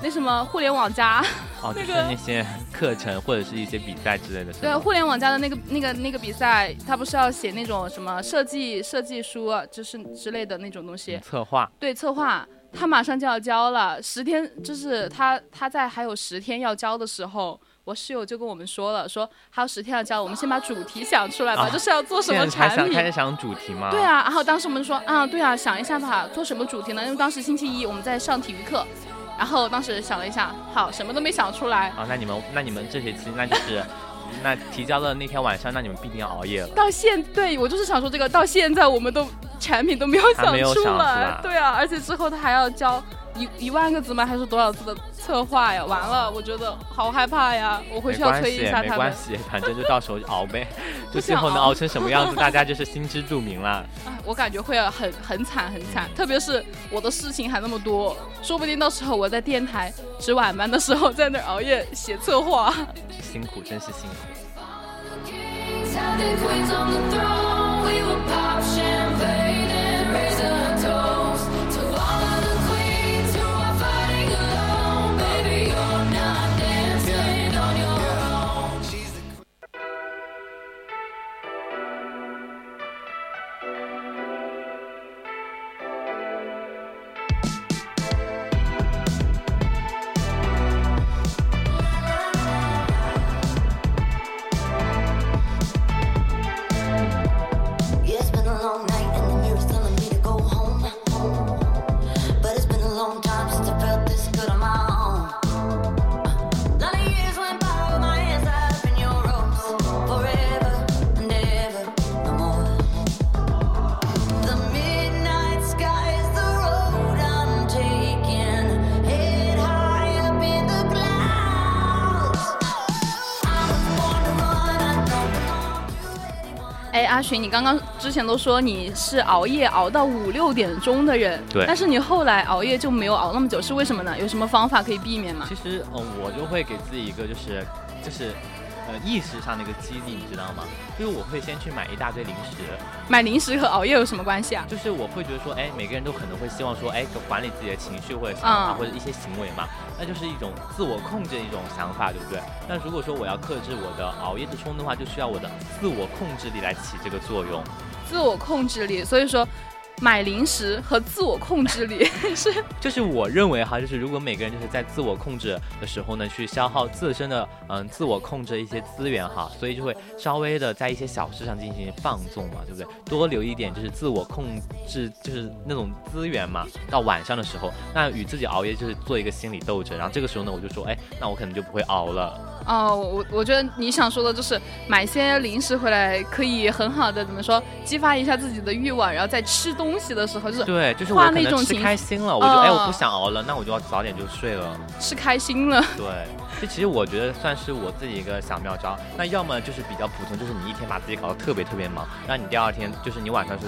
Speaker 2: 那什么互联网加，
Speaker 3: 哦，就是
Speaker 2: 那个
Speaker 3: 那些课程或者是一些比赛之类的，是
Speaker 2: 对，互联网加的那个那个那个比赛，他不是要写那种什么设计设计书啊，就是之类的那种东西，
Speaker 3: 策划。
Speaker 2: 对，策划。他马上就要交了，十天就是他他在还有十天要交的时候，我室友就跟我们说了，说还有十天要交，我们先把主题想出来吧，
Speaker 3: 啊
Speaker 2: 就是要做什么产品。
Speaker 3: 想开始想主题吗？
Speaker 2: 对。啊，然后当时我们说啊，对啊，想一下吧，做什么主题呢？因为当时星期一我们在上体育课，然后当时想了一下，好，什么都没想出来。
Speaker 3: 啊，那你们那你们这学期那就是，那提交的那天晚上，那你们必定要熬夜了。
Speaker 2: 到现对我就是想说这个，到现在我们都产品都没有想
Speaker 3: 出
Speaker 2: 来
Speaker 3: 来，
Speaker 2: 对啊，而且之后他还要交一一万个字吗？还是多少字的策划呀？完了，我觉得好害怕呀！我回去要催一下他们。
Speaker 3: 没关系，反正就到时候熬呗，就最后能熬成什么样子，大家就是心知肚明了。
Speaker 2: 哎，我感觉会很很惨很惨，特别是我的事情还那么多，说不定到时候我在电台值晚班的时候，在那儿熬夜写策划。
Speaker 3: 辛苦，真是辛苦。
Speaker 2: 阿寻，你刚刚之前都说你是熬夜熬到五六点钟的人，
Speaker 3: 对
Speaker 2: 但是你后来熬夜就没有熬那么久，是为什么呢？有什么方法可以避免吗
Speaker 3: 其？实，嗯，我就会给自己一个就是就是呃意识上的一个激励，你知道吗？就是我会先去买一大堆零食，
Speaker 2: 买零食和熬夜有什么关系啊？
Speaker 3: 就是我会觉得说，哎，每个人都可能会希望说，哎，管理自己的情绪或者想法、
Speaker 2: 嗯
Speaker 3: 或者一些行为嘛，那就是一种自我控制的一种想法，对不对？那如果说我要克制我的熬夜的冲动的话，就需要我的自我控制力来起这个作用。
Speaker 2: 自我控制力，所以说买零食和自我控制力 是
Speaker 3: 就是我认为哈，就是如果每个人就是在自我控制的时候呢，去消耗自身的嗯自我控制一些资源哈，所以就会稍微的在一些小事上进行放纵嘛，对不对？多留一点就是自我控制，就是那种资源嘛。到晚上的时候，那与自己熬夜就是做一个心理斗争，然后这个时候呢，我就说，哎，那我可能就不会熬了。
Speaker 2: 哦，我我觉得你想说的就是买些零食回来，可以很好的怎么说，激发一下自己的欲望，然后在吃东西的时候就是
Speaker 3: 对，就是
Speaker 2: 画那种吃
Speaker 3: 开心了，我就哎我
Speaker 2: 哦
Speaker 3: 不想熬了，那我就要早点就睡了。
Speaker 2: 吃开心了。
Speaker 3: 对，这其实我觉得算是我自己一个小妙招。那要么就是比较普通，就是你一天把自己搞得特别特别忙，让你第二天就是你晚上是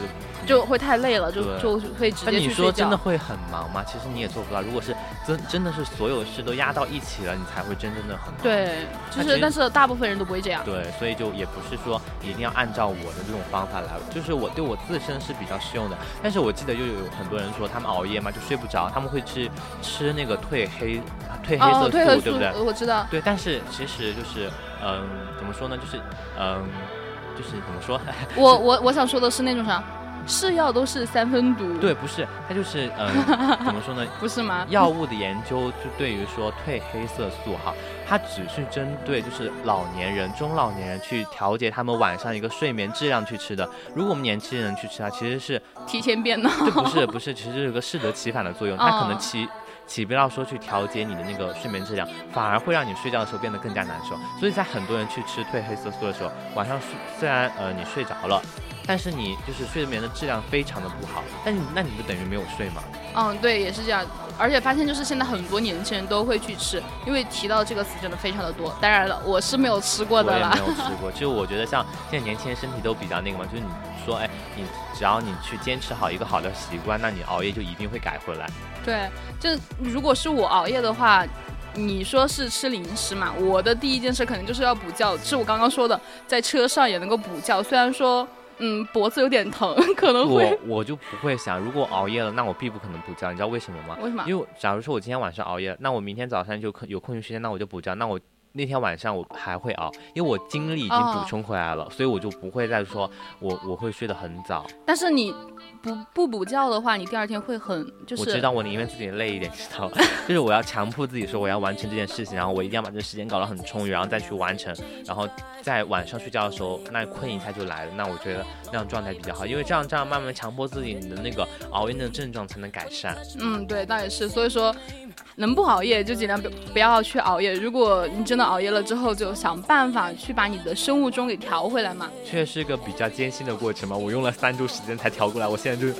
Speaker 2: 就会太累了，就
Speaker 3: 对
Speaker 2: 就会直
Speaker 3: 那你
Speaker 2: 接去睡觉。
Speaker 3: 说真的会很忙吗？其实你也做不到。如果是真真的是所有事都压到一起了，你才会真正的很忙。
Speaker 2: 对，就是，但是大部分人都不会这样。
Speaker 3: 对，所以就也不是说一定要按照我的这种方法来，就是我对我自身是比较适用的。但是我记得又有很多人说他们熬夜嘛就睡不着，他们会去吃那个褪黑褪黑
Speaker 2: 哦，
Speaker 3: 色
Speaker 2: 褪黑
Speaker 3: 素，对不对？
Speaker 2: 我知道。
Speaker 3: 对，但是其实就是嗯，怎么说呢？就是嗯，就是怎么说？
Speaker 2: 我我我想说的是那种啥，是药都是三分毒，
Speaker 3: 对，，不是，它就是嗯，怎么说呢？
Speaker 2: 不是吗？
Speaker 3: 药物的研究就对于说褪黑色素哈，它只是针对就是老年人、中老年人去调节他们晚上一个睡眠质量去吃的。如果我们年轻人去吃它，其实是
Speaker 2: 提前变老。
Speaker 3: 这不是不是，其实是有个适得其反的作用，它可能
Speaker 2: 哦
Speaker 3: 起。不要说去调节你的那个睡眠质量，反而会让你睡觉的时候变得更加难受。所以在很多人去吃褪黑色素的时候，晚上睡虽然呃你睡着了，但是你就是睡眠的质量非常的不好，但你那你就等于没有睡吗？
Speaker 2: 嗯，对，也是这样。而且发现就是现在很多年轻人都会去吃，因为提到这个词真的非常的多。当然了，我是没有吃过的啦
Speaker 3: 没。有吃 过。就我觉得像现在年轻人身体都比较那个嘛，就是你说，哎，你只要你去坚持好一个好的习惯，那你熬夜就一定会改回来。
Speaker 2: 对，就如果是我熬夜的话，你说是吃零食嘛？我的第一件事可能就是要补觉，是我刚刚说的，在车上也能够补觉。虽然说，嗯，脖子有点疼，可能会
Speaker 3: 我我就不会想，如果熬夜了，那我必不可能补觉，你知道为什么吗？
Speaker 2: 为什么？
Speaker 3: 因为假如说我今天晚上熬夜，那我明天早上就可有空余时间，那我就补觉，那我。那天晚上我还会熬，因为我精力已经
Speaker 2: 哦
Speaker 3: 补充回来了，所以我就不会再说我我会睡得很早。
Speaker 2: 但是你不不补觉的话，你第二天会很就是
Speaker 3: 我知道我宁愿自己累一点，知道吧？就是我要强迫自己说我要完成这件事情，然后我一定要把这个时间搞得很充裕，然后再去完成，然后在晚上睡觉的时候，那困一下就来了。那我觉得那样状态比较好，因为这样这样慢慢强迫自己，你的那个熬夜的症状才能改善。
Speaker 2: 嗯，对，倒也是。所以说，能不熬夜就尽量不不要去熬夜。如果你真的的熬夜了之后，就想办法去把你的生物钟给调回来嘛。
Speaker 3: 确实是个比较艰辛的过程嘛，我用了三周时间才调过来，我现在就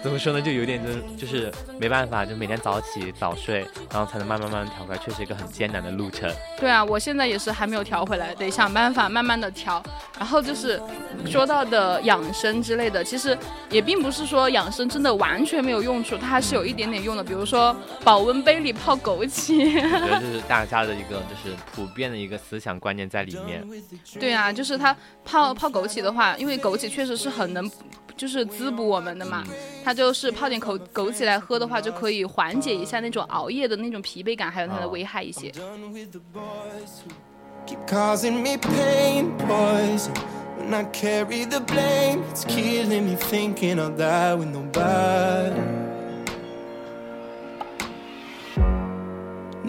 Speaker 3: 怎么说呢，就有点就就是没办法，就每天早起早睡，然后才能慢慢慢慢调过来，确实一个很艰难的路程。
Speaker 2: 对啊，我现在也是还没有调回来，得想办法慢慢的调。然后就是说到的养生之类的，其实也并不是说养生真的完全没有用处，它还是有一点点用的。比如说保温杯里泡枸杞，
Speaker 3: 我觉得这是大家的一个就是普遍的一个思想观念在里面。
Speaker 2: 对啊，就是它泡泡枸杞的话，因为枸杞确实是很能就是滋补我们的嘛。它就是泡点枸枸杞来喝的话，就可以缓解一下那种熬夜的那种疲惫感，还有它的危害一些。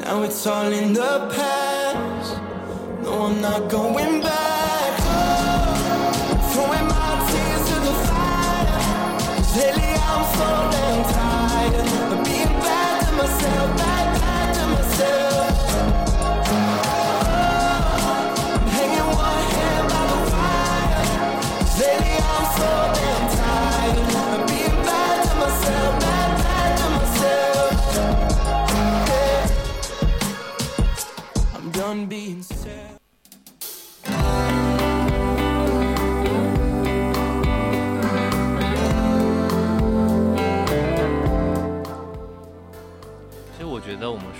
Speaker 4: Now it's all in the past. No, I'm not going back. Oh, throwing my tears to the fire. lately I'm so done being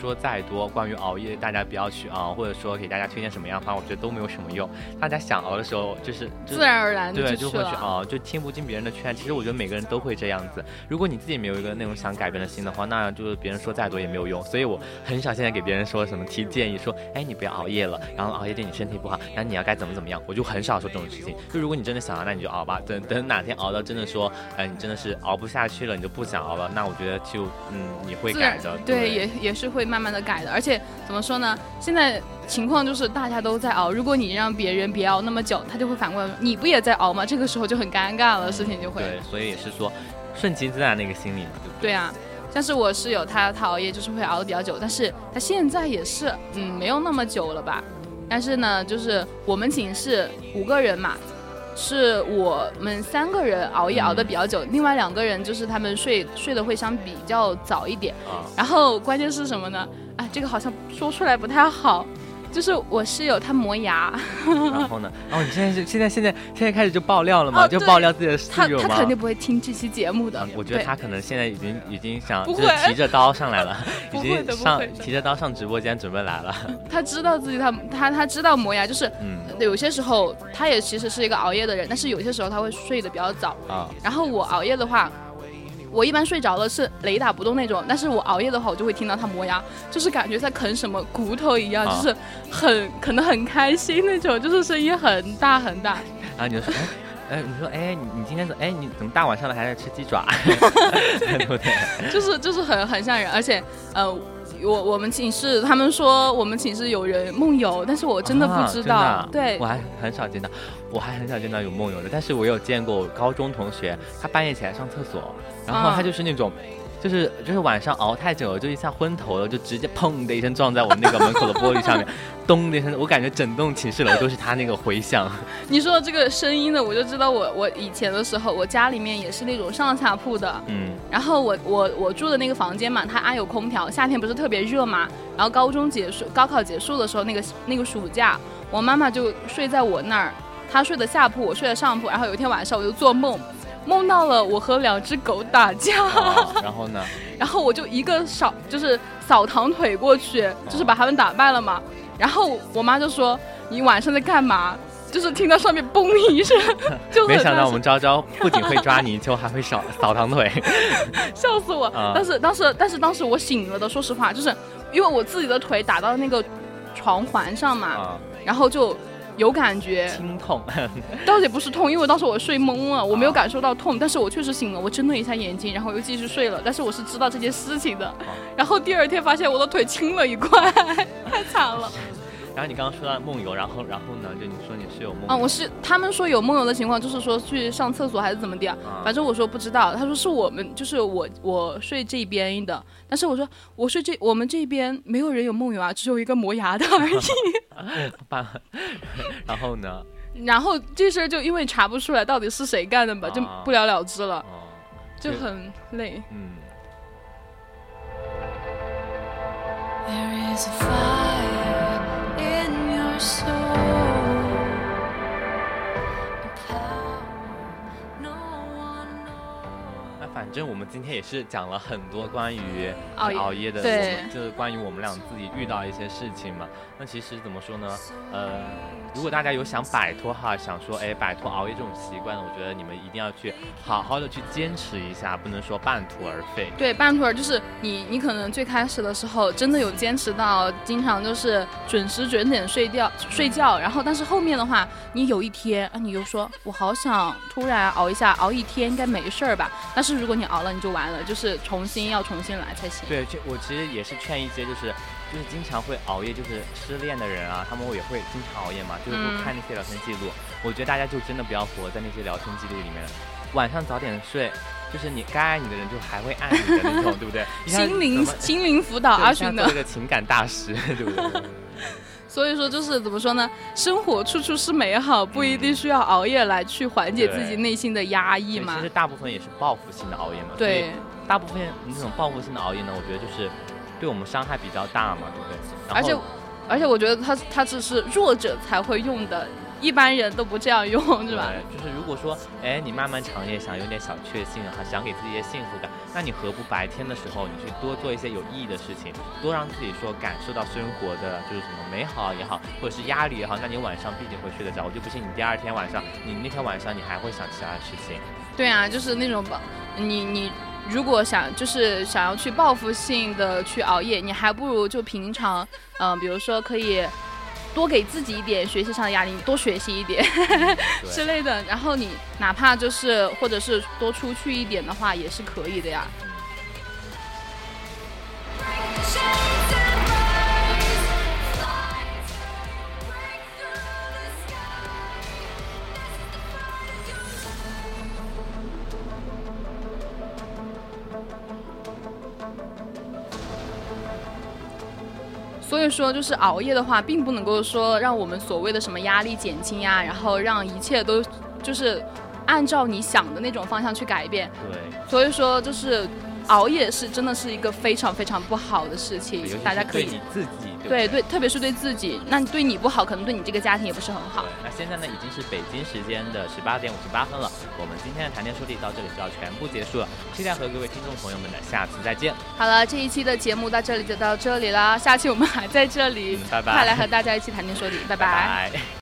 Speaker 3: 说再多关于熬夜，大家不要去熬，或者说给大家推荐什么样的方法，我觉得都没有什么用。大家想熬的时候，就是就
Speaker 2: 自然而然地
Speaker 3: 对，就会去熬，就听不进别人的劝。其实我觉得每个人都会这样子。如果你自己没有一个那种想改变的心的话，那就是别人说再多也没有用。所以我很少现在给别人说什么提建议，说哎你不要熬夜了，然后熬夜对你身体不好，然后你要该怎么怎么样，我就很少说这种事情。就如果你真的想熬，那你就熬吧。等等哪天熬到真的说，呃你真的是熬不下去了，你就不想熬了，那我觉得就嗯你会改的。
Speaker 2: 对，也也是会慢慢慢的改的。而且怎么说呢？现在情况就是大家都在熬，如果你让别人别熬那么久，他就会反过来，你不也在熬吗？这个时候就很尴尬了，事情就会。
Speaker 3: 对，所以也是说顺其自然的一个心理嘛，对不对？
Speaker 2: 对啊，像是我室友他他熬夜就是会熬得比较久，但是他现在也是嗯没有那么久了吧。但是呢，就是我们寝室五个人嘛，是我们三个人熬夜熬的比较久，另外两个人就是他们睡睡的会相比较早一点。
Speaker 3: 啊，
Speaker 2: 然后关键是什么呢？啊，这个好像说出来不太好。就是我室友他磨牙，
Speaker 3: 然后呢？哦，你现在是现在现在现在开始就爆料了吗？就爆料自己的
Speaker 2: 他
Speaker 3: 室友吗？
Speaker 2: 他肯定不会听这期节目的
Speaker 3: 嗯。我觉得
Speaker 2: 对
Speaker 3: 他可能现在已经已经想就是提着刀上来了，已经上提着刀上直播间准备来了。
Speaker 2: 他知道自己他他他知道磨牙，就是
Speaker 3: 嗯
Speaker 2: 有些时候他也其实是一个熬夜的人，但是有些时候他会睡得比较早。
Speaker 3: 啊，
Speaker 2: 然后我熬夜的话，我一般睡着了是雷打不动那种，但是我熬夜的话，我就会听到他磨牙，就是感觉在啃什么骨头一样，
Speaker 3: 啊
Speaker 2: 就是很啃得很开心那种，就是声音很大很大。
Speaker 3: 然后你就说，哎，哎，你说，哎，你你今天怎，哎，你怎么大晚上的还在吃鸡爪，对不对？
Speaker 2: 就是就是很很吓人，而且呃，我我们寝室他们说我们寝室有人梦游，但是我真的不知道，
Speaker 3: 啊啊？
Speaker 2: 对。
Speaker 3: 我，还很少见到，我还很少见到有梦游的，但是我有见过我高中同学，他半夜起来上厕所，然后
Speaker 2: 啊。
Speaker 3: 他就是那种。就是就是晚上熬太久了，就一下昏头了，就直接砰的一声撞在我们那个门口的玻璃上面，咚的一声，我感觉整栋寝室楼都是他那个回响。
Speaker 2: 你说这个声音呢，我就知道我我以前的时候，我家里面也是那种上下铺的，
Speaker 3: 嗯，
Speaker 2: 然后我我我住的那个房间嘛，它安有空调，夏天不是特别热嘛。然后高中结束，高考结束的时候，那个那个暑假，我妈妈就睡在我那儿，她睡的下铺，我睡的上铺。然后有一天晚上，我就做梦，梦到了我和两只狗打架，
Speaker 3: 啊然后呢？
Speaker 2: 然后我就一个扫就是扫堂腿过去，就是把他们打败了嘛。然后我妈就说：“你晚上在干嘛？”就是听到上面嘣一声，就
Speaker 3: 没想到我们昭昭不仅会抓泥鳅，还会扫扫堂腿。
Speaker 2: 笑死我！
Speaker 3: 啊
Speaker 2: 但是当时但是当时我醒了的，说实话，就是因为我自己的腿打到那个床环上嘛，
Speaker 3: 啊，
Speaker 2: 然后就有感觉，
Speaker 3: 心痛。
Speaker 2: 倒也不是痛，因为当时我睡懵了，我没有感受到痛，但是我确实醒了，我睁了一下眼睛，然后又继续睡了，但是我是知道这件事情的，然后第二天发现我的腿青了一块，太惨了。
Speaker 3: 然后你刚刚说到梦游，然后然后呢，就你说你是有梦
Speaker 2: 啊，我是他们说有梦游的情况，就是说去上厕所还是怎么的，
Speaker 3: 啊
Speaker 2: 反正我说不知道。他说是我们，就是我我睡这边的，但是我说我睡这我们这边没有人有梦游啊，只有一个磨牙的而已。
Speaker 3: 办，然后呢？
Speaker 2: 然后这事儿就因为查不出来到底是谁干的吧，就
Speaker 3: 啊
Speaker 2: 不了了之了，
Speaker 3: 哦，
Speaker 2: 就很累。
Speaker 3: 嗯。
Speaker 1: There is a fire
Speaker 3: 那反正我们今天也是讲了很多关于
Speaker 2: 熬夜
Speaker 3: 的，
Speaker 2: 对
Speaker 3: 我们就是关于我们俩自己遇到一些事情嘛。那其实怎么说呢？呃，如果大家有想摆脱哈，想说哎摆脱熬夜这种习惯，我觉得你们一定要去好好的去坚持一下，不能说半途而废。
Speaker 2: 对，半途而就是你，你可能最开始的时候真的有坚持到，经常就是准时准点睡觉睡觉，然后但是后面的话，你有一天啊，你又说我好想突然熬一下，熬一天应该没事儿吧？但是如果你熬了，你就完了，就是重新要重新来才行。
Speaker 3: 对，这我其实也是劝一些就是就是经常会熬夜，就是失恋的人啊，他们也会经常熬夜嘛，就是
Speaker 2: 嗯
Speaker 3: 会看那些聊天记录。我觉得大家就真的不要活在那些聊天记录里面了，晚上早点睡。就是你该爱你的人就还会爱你的那种，对不对？
Speaker 2: 心灵心灵辅导
Speaker 3: 对
Speaker 2: 阿勋的
Speaker 3: 做这，个情感大师，对不对？
Speaker 2: 所以说就是怎么说呢？生活处处是美好，不一定需要熬夜来去缓解自己内心的压抑嘛
Speaker 3: 其。实大部分也是报复性的熬夜嘛。
Speaker 2: 对，
Speaker 3: 大部分那种报复性的熬夜呢，我觉得就是对我们伤害比较大嘛，对不对？
Speaker 2: 而且而且我觉得它它只是弱者才会用的，一般人都不这样用，是吧？
Speaker 3: 对，就是如果说，哎，你漫漫长夜想有点小确幸哈，想给自己一些幸福感，那你何不白天的时候，你去多做一些有意义的事情，多让自己说感受到生活的就是什么美好也好，或者是压力也好，那你晚上必定会睡得着。我就不信你第二天晚上，你那天晚上你还会想其他的事情。
Speaker 2: 对啊，就是那种吧，你你如果想就是想要去报复性的去熬夜，你还不如就平常，嗯、比如说可以。多给自己一点学习上的压力，你多学习一点 之，类的，然后你哪怕就是或者是多出去一点的话，也是可以的呀。说，就是熬夜的话，并不能够说让我们所谓的什么压力减轻呀，然后让一切都就是按照你想的那种方向去改变。
Speaker 3: 对，
Speaker 2: 所以说，就是熬夜是真的是一个非常非常不好的事情大家可以
Speaker 3: 自己，对
Speaker 2: 对？对，特别是对自己，那对你不好，可能对你这个家庭也不是很好。，
Speaker 3: 那现在呢已经是北京时间的十八点五十八分了，我们今天的谈天说地到这里就要全部结束了，期待和各位听众朋友们的下次再见，
Speaker 2: 好了，这一期的节目到这里就到这里啦，下期我们还在这里，
Speaker 3: 嗯 拜拜。
Speaker 2: 快来和大家一起谈天说地，拜。
Speaker 3: 拜拜